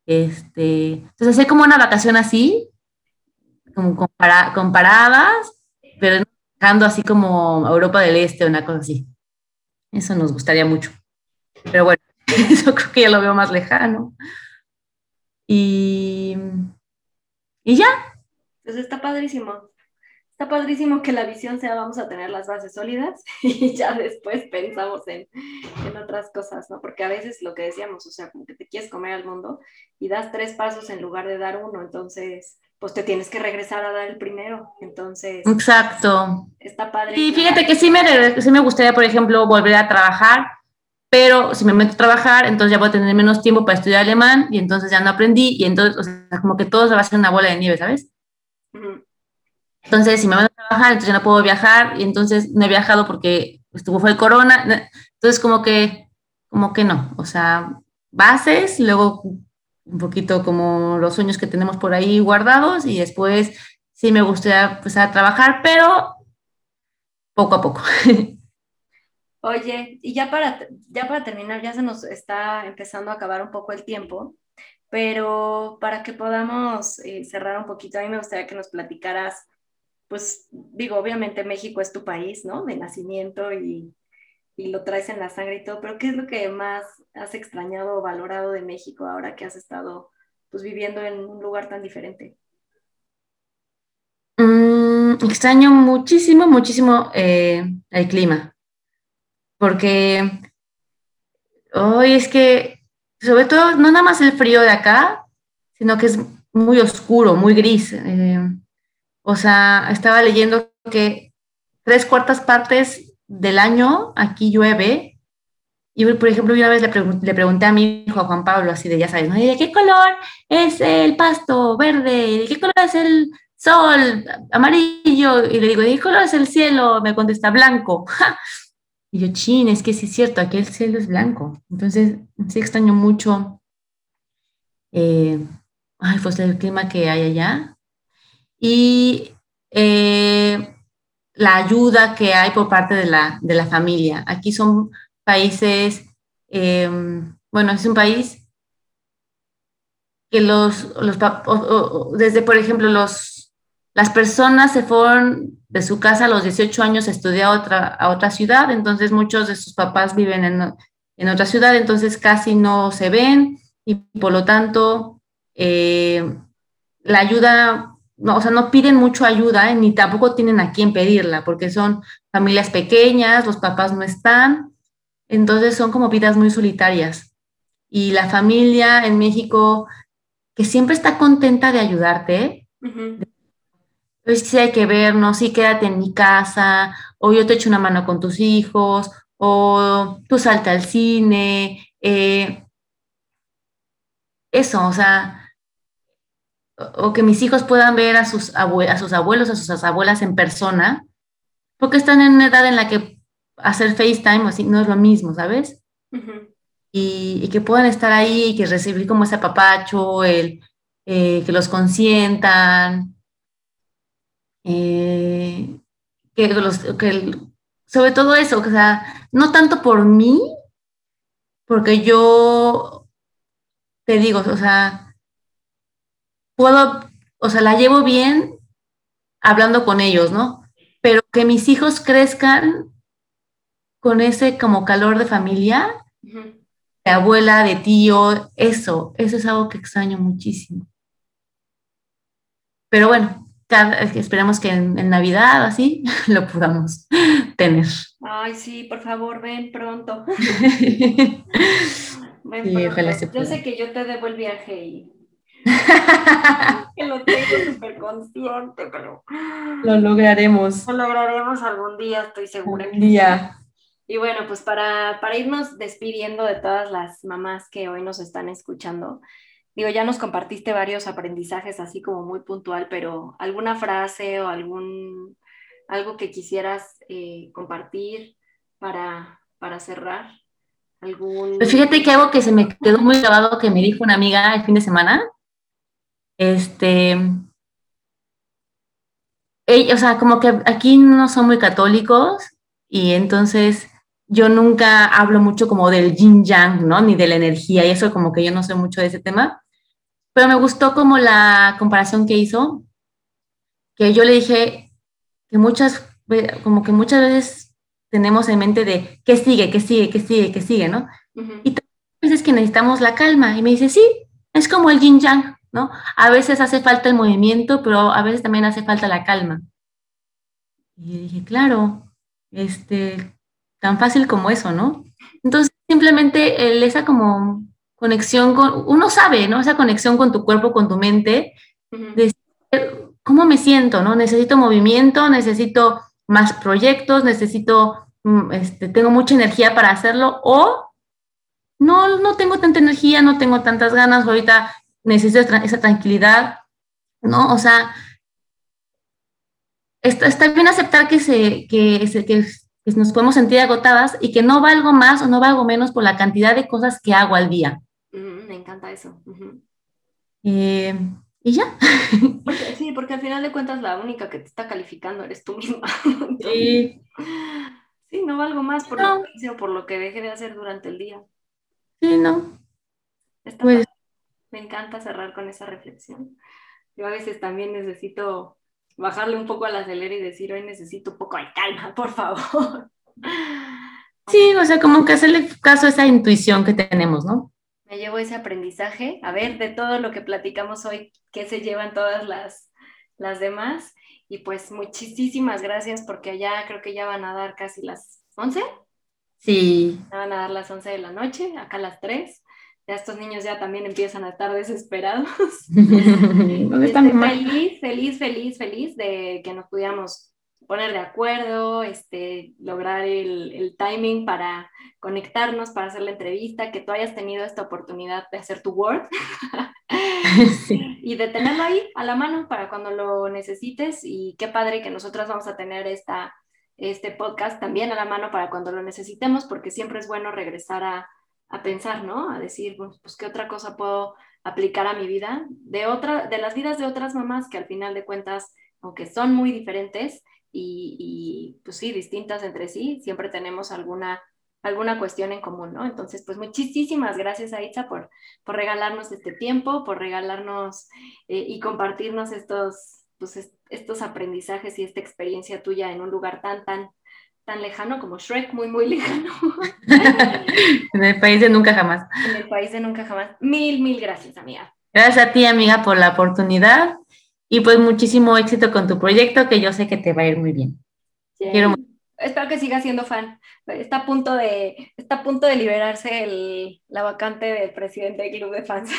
[SPEAKER 2] este, entonces, hacer como una vacación así, como comparadas, pero dejando así como Europa del Este o una cosa así. Eso nos gustaría mucho. Pero bueno, eso creo que ya lo veo más lejano. Y, y ya.
[SPEAKER 1] Pues está padrísimo. Está padrísimo que la visión sea vamos a tener las bases sólidas y ya después pensamos en, en, otras cosas, ¿no? Porque a veces lo que decíamos, o sea, como que te quieres comer al mundo y das tres pasos en lugar de dar uno, entonces pues te tienes que regresar a dar el primero, entonces...
[SPEAKER 2] Exacto.
[SPEAKER 1] Está padre.
[SPEAKER 2] Y fíjate que sí me, sí me gustaría, por ejemplo, volver a trabajar, pero si me meto a trabajar, entonces ya voy a tener menos tiempo para estudiar alemán y entonces ya no aprendí y entonces, o sea, como que todo se va a hacer una bola de nieve, ¿sabes? Entonces, si me van a trabajar, entonces ya no puedo viajar y entonces no he viajado porque estuvo fue el corona. Entonces, como que, como que no. O sea, bases, luego un poquito como los sueños que tenemos por ahí guardados y después sí me gustaría empezar a trabajar, pero poco a poco.
[SPEAKER 1] Oye, y ya para, ya para terminar, ya se nos está empezando a acabar un poco el tiempo, pero para que podamos eh, cerrar un poquito, a mí me gustaría que nos platicaras pues digo, obviamente México es tu país, ¿no? De nacimiento y, lo traes en la sangre y todo, pero ¿qué es lo que más has extrañado o valorado de México ahora que has estado pues viviendo en un lugar tan diferente?
[SPEAKER 2] Mm, extraño muchísimo, muchísimo eh, el clima, porque hoy es que, sobre todo, no nada más el frío de acá, sino que es muy oscuro, muy gris. Eh, o sea, estaba leyendo que tres cuartas partes del año aquí llueve. Y, por ejemplo, una vez le, pregunté a mi hijo, Juan Pablo, así de, ya sabes, ¿de qué color es el pasto verde? ¿De qué color es el sol amarillo? Y le digo, ¿de qué color es el cielo? Me contesta, blanco. Y yo, chin, es que sí es cierto, aquí el cielo es blanco. Entonces, sí extraño mucho, eh, ay, pues el clima que hay allá y eh, la ayuda que hay por parte de la, de la familia. Aquí son países, em, bueno, es un país que los, los desde, por ejemplo, los, las personas se fueron de su casa a los 18 años a estudiar otra, a otra ciudad, entonces muchos de sus papás viven en, en otra ciudad, entonces casi no se ven y por lo tanto eh, la ayuda no, o sea, no piden mucho ayuda ¿eh? ni tampoco tienen a quién pedirla, porque son familias pequeñas, los papás no están, entonces son como vidas muy solitarias. Y la familia en México, que siempre está contenta de ayudarte, pues sí hay que vernos, sí quédate en mi casa, o yo te echo una mano con tus hijos, o tú salta al cine. Eh, eso, o sea, o, que mis hijos puedan ver a sus, a sus abuelos, a sus abuelas en persona, porque están en una edad en la que hacer FaceTime así no es lo mismo, ¿sabes? y, que puedan estar ahí, y que recibir como ese apapacho, el, eh, que los consientan, eh, que, los, que sobre todo eso, o sea, no tanto por mí, porque yo te digo, o sea, puedo, o sea, la llevo bien hablando con ellos, ¿no? Pero que mis hijos crezcan con ese como calor de familia, de abuela, de tío, eso, eso es algo que extraño muchísimo. Pero bueno, esperamos que en, Navidad así lo podamos tener.
[SPEAKER 1] Ay, sí, por favor, ven pronto. ven
[SPEAKER 2] pronto.
[SPEAKER 1] yo sé que yo te debo el viaje y que lo tengo súper consciente, pero
[SPEAKER 2] lo lograremos.
[SPEAKER 1] Lo lograremos algún día, estoy segura.
[SPEAKER 2] Un día.
[SPEAKER 1] Y bueno, pues para, para irnos despidiendo de todas las mamás que hoy nos están escuchando, Digo, ya nos compartiste varios aprendizajes así como muy puntual, pero alguna frase o algún algo que quisieras eh, compartir para, para cerrar. ¿Algún...
[SPEAKER 2] Pues fíjate que algo que se me quedó muy grabado que me dijo una amiga el fin de semana. Este. o sea, como que aquí no son muy católicos y entonces yo nunca hablo mucho como del yin yang, ¿no? Ni de la energía y eso como que yo no sé mucho de ese tema. Pero me gustó como la comparación que hizo, que yo le dije que muchas, como que muchas veces tenemos en mente de qué sigue, qué sigue, qué sigue, qué sigue, ¿no? Y veces que necesitamos la calma. Y me dice, sí, es como el yin yang, ¿no? A veces hace falta el movimiento, pero a veces también hace falta la calma. Y dije, claro, este, tan fácil como eso, ¿no? Entonces, simplemente el, esa como conexión con, uno sabe, ¿no? Esa conexión con tu cuerpo, con tu mente, de cómo me siento, ¿no? Necesito movimiento, necesito más proyectos, necesito, mm, este, tengo mucha energía para hacerlo o no, no tengo tanta energía, no tengo tantas ganas, ahorita necesito esa tranquilidad, ¿no? O sea, está, está bien aceptar que, se, que, se, que nos podemos sentir agotadas y que no valgo más o no valgo menos por la cantidad de cosas que hago al día
[SPEAKER 1] me encanta eso.
[SPEAKER 2] Eh, y ya.
[SPEAKER 1] sí, porque al final de cuentas la única que te está calificando eres tú misma.
[SPEAKER 2] sí.
[SPEAKER 1] Sí, no valgo más por lo que hice o por lo que dejé de hacer durante el día.
[SPEAKER 2] Sí, no. Pues
[SPEAKER 1] me encanta cerrar con esa reflexión. Yo a veces también necesito bajarle un poco al acelera y decir, hoy necesito un poco de calma, por favor.
[SPEAKER 2] Sí, o sea, como que hacerle caso a esa intuición que tenemos, ¿no?
[SPEAKER 1] me llevo ese aprendizaje, a ver de todo lo que platicamos hoy, qué se llevan todas las, las demás. Y pues muchísimas gracias porque allá creo que ya van a dar casi las 11.
[SPEAKER 2] Sí.
[SPEAKER 1] Ya van a dar las 11 de la noche, acá las 3. Ya estos niños ya también empiezan a estar desesperados. ¿Dónde están, feliz, feliz, feliz, feliz de que nos pudiéramos poner de acuerdo, este, lograr el, el, timing para conectarnos, para hacer la entrevista, que tú hayas tenido esta oportunidad de hacer tu Word y de tenerlo ahí a la mano para cuando lo necesites. Y qué padre que nosotras vamos a tener esta, este podcast también a la mano para cuando lo necesitemos, porque siempre es bueno regresar a, a pensar, ¿no? A decir, pues, ¿qué otra cosa puedo aplicar a mi vida? De, otra, de las vidas de otras mamás que al final de cuentas, aunque son muy diferentes, y, pues sí, distintas entre sí, siempre tenemos alguna, alguna cuestión en común, ¿no? Entonces, pues muchísimas gracias a Itza por, por regalarnos este tiempo, por regalarnos eh, y compartirnos estos, pues, estos aprendizajes y esta experiencia tuya en un lugar tan, tan, tan lejano como Shrek, muy, muy lejano.
[SPEAKER 2] en el país de nunca jamás.
[SPEAKER 1] En el país de nunca jamás. Mil, mil gracias, amiga.
[SPEAKER 2] Gracias a ti, amiga, por la oportunidad y pues muchísimo éxito con tu proyecto, que yo sé que te va a ir muy bien.
[SPEAKER 1] Quiero... Espero que sigas siendo fan. Está a punto de, está a punto de liberarse el, la vacante del presidente del club de fans.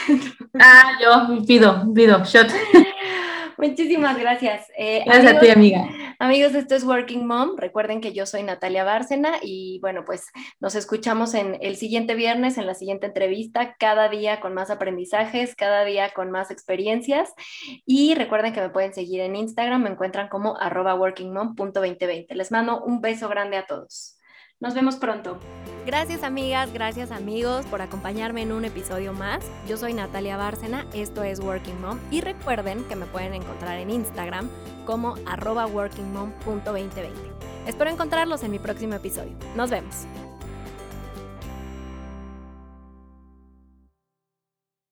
[SPEAKER 2] Ah, yo pido, pido, shot.
[SPEAKER 1] Muchísimas gracias.
[SPEAKER 2] Eh, gracias a ti, amiga.
[SPEAKER 1] Amigos, esto es Working Mom. Recuerden que yo soy Natalia Bárcena y bueno, pues nos escuchamos en el siguiente viernes, en la siguiente entrevista, cada día con más aprendizajes, cada día con más experiencias. Y recuerden que me pueden seguir en Instagram, me encuentran como arroba workingmom.2020. Les mando un beso grande a todos. Nos vemos pronto. Gracias amigas, gracias amigos por acompañarme en un episodio más. Yo soy Natalia Bárcena, esto es Working Mom y recuerden que me pueden encontrar en Instagram como arroba workingmom.2020. Espero encontrarlos en mi próximo episodio. Nos vemos.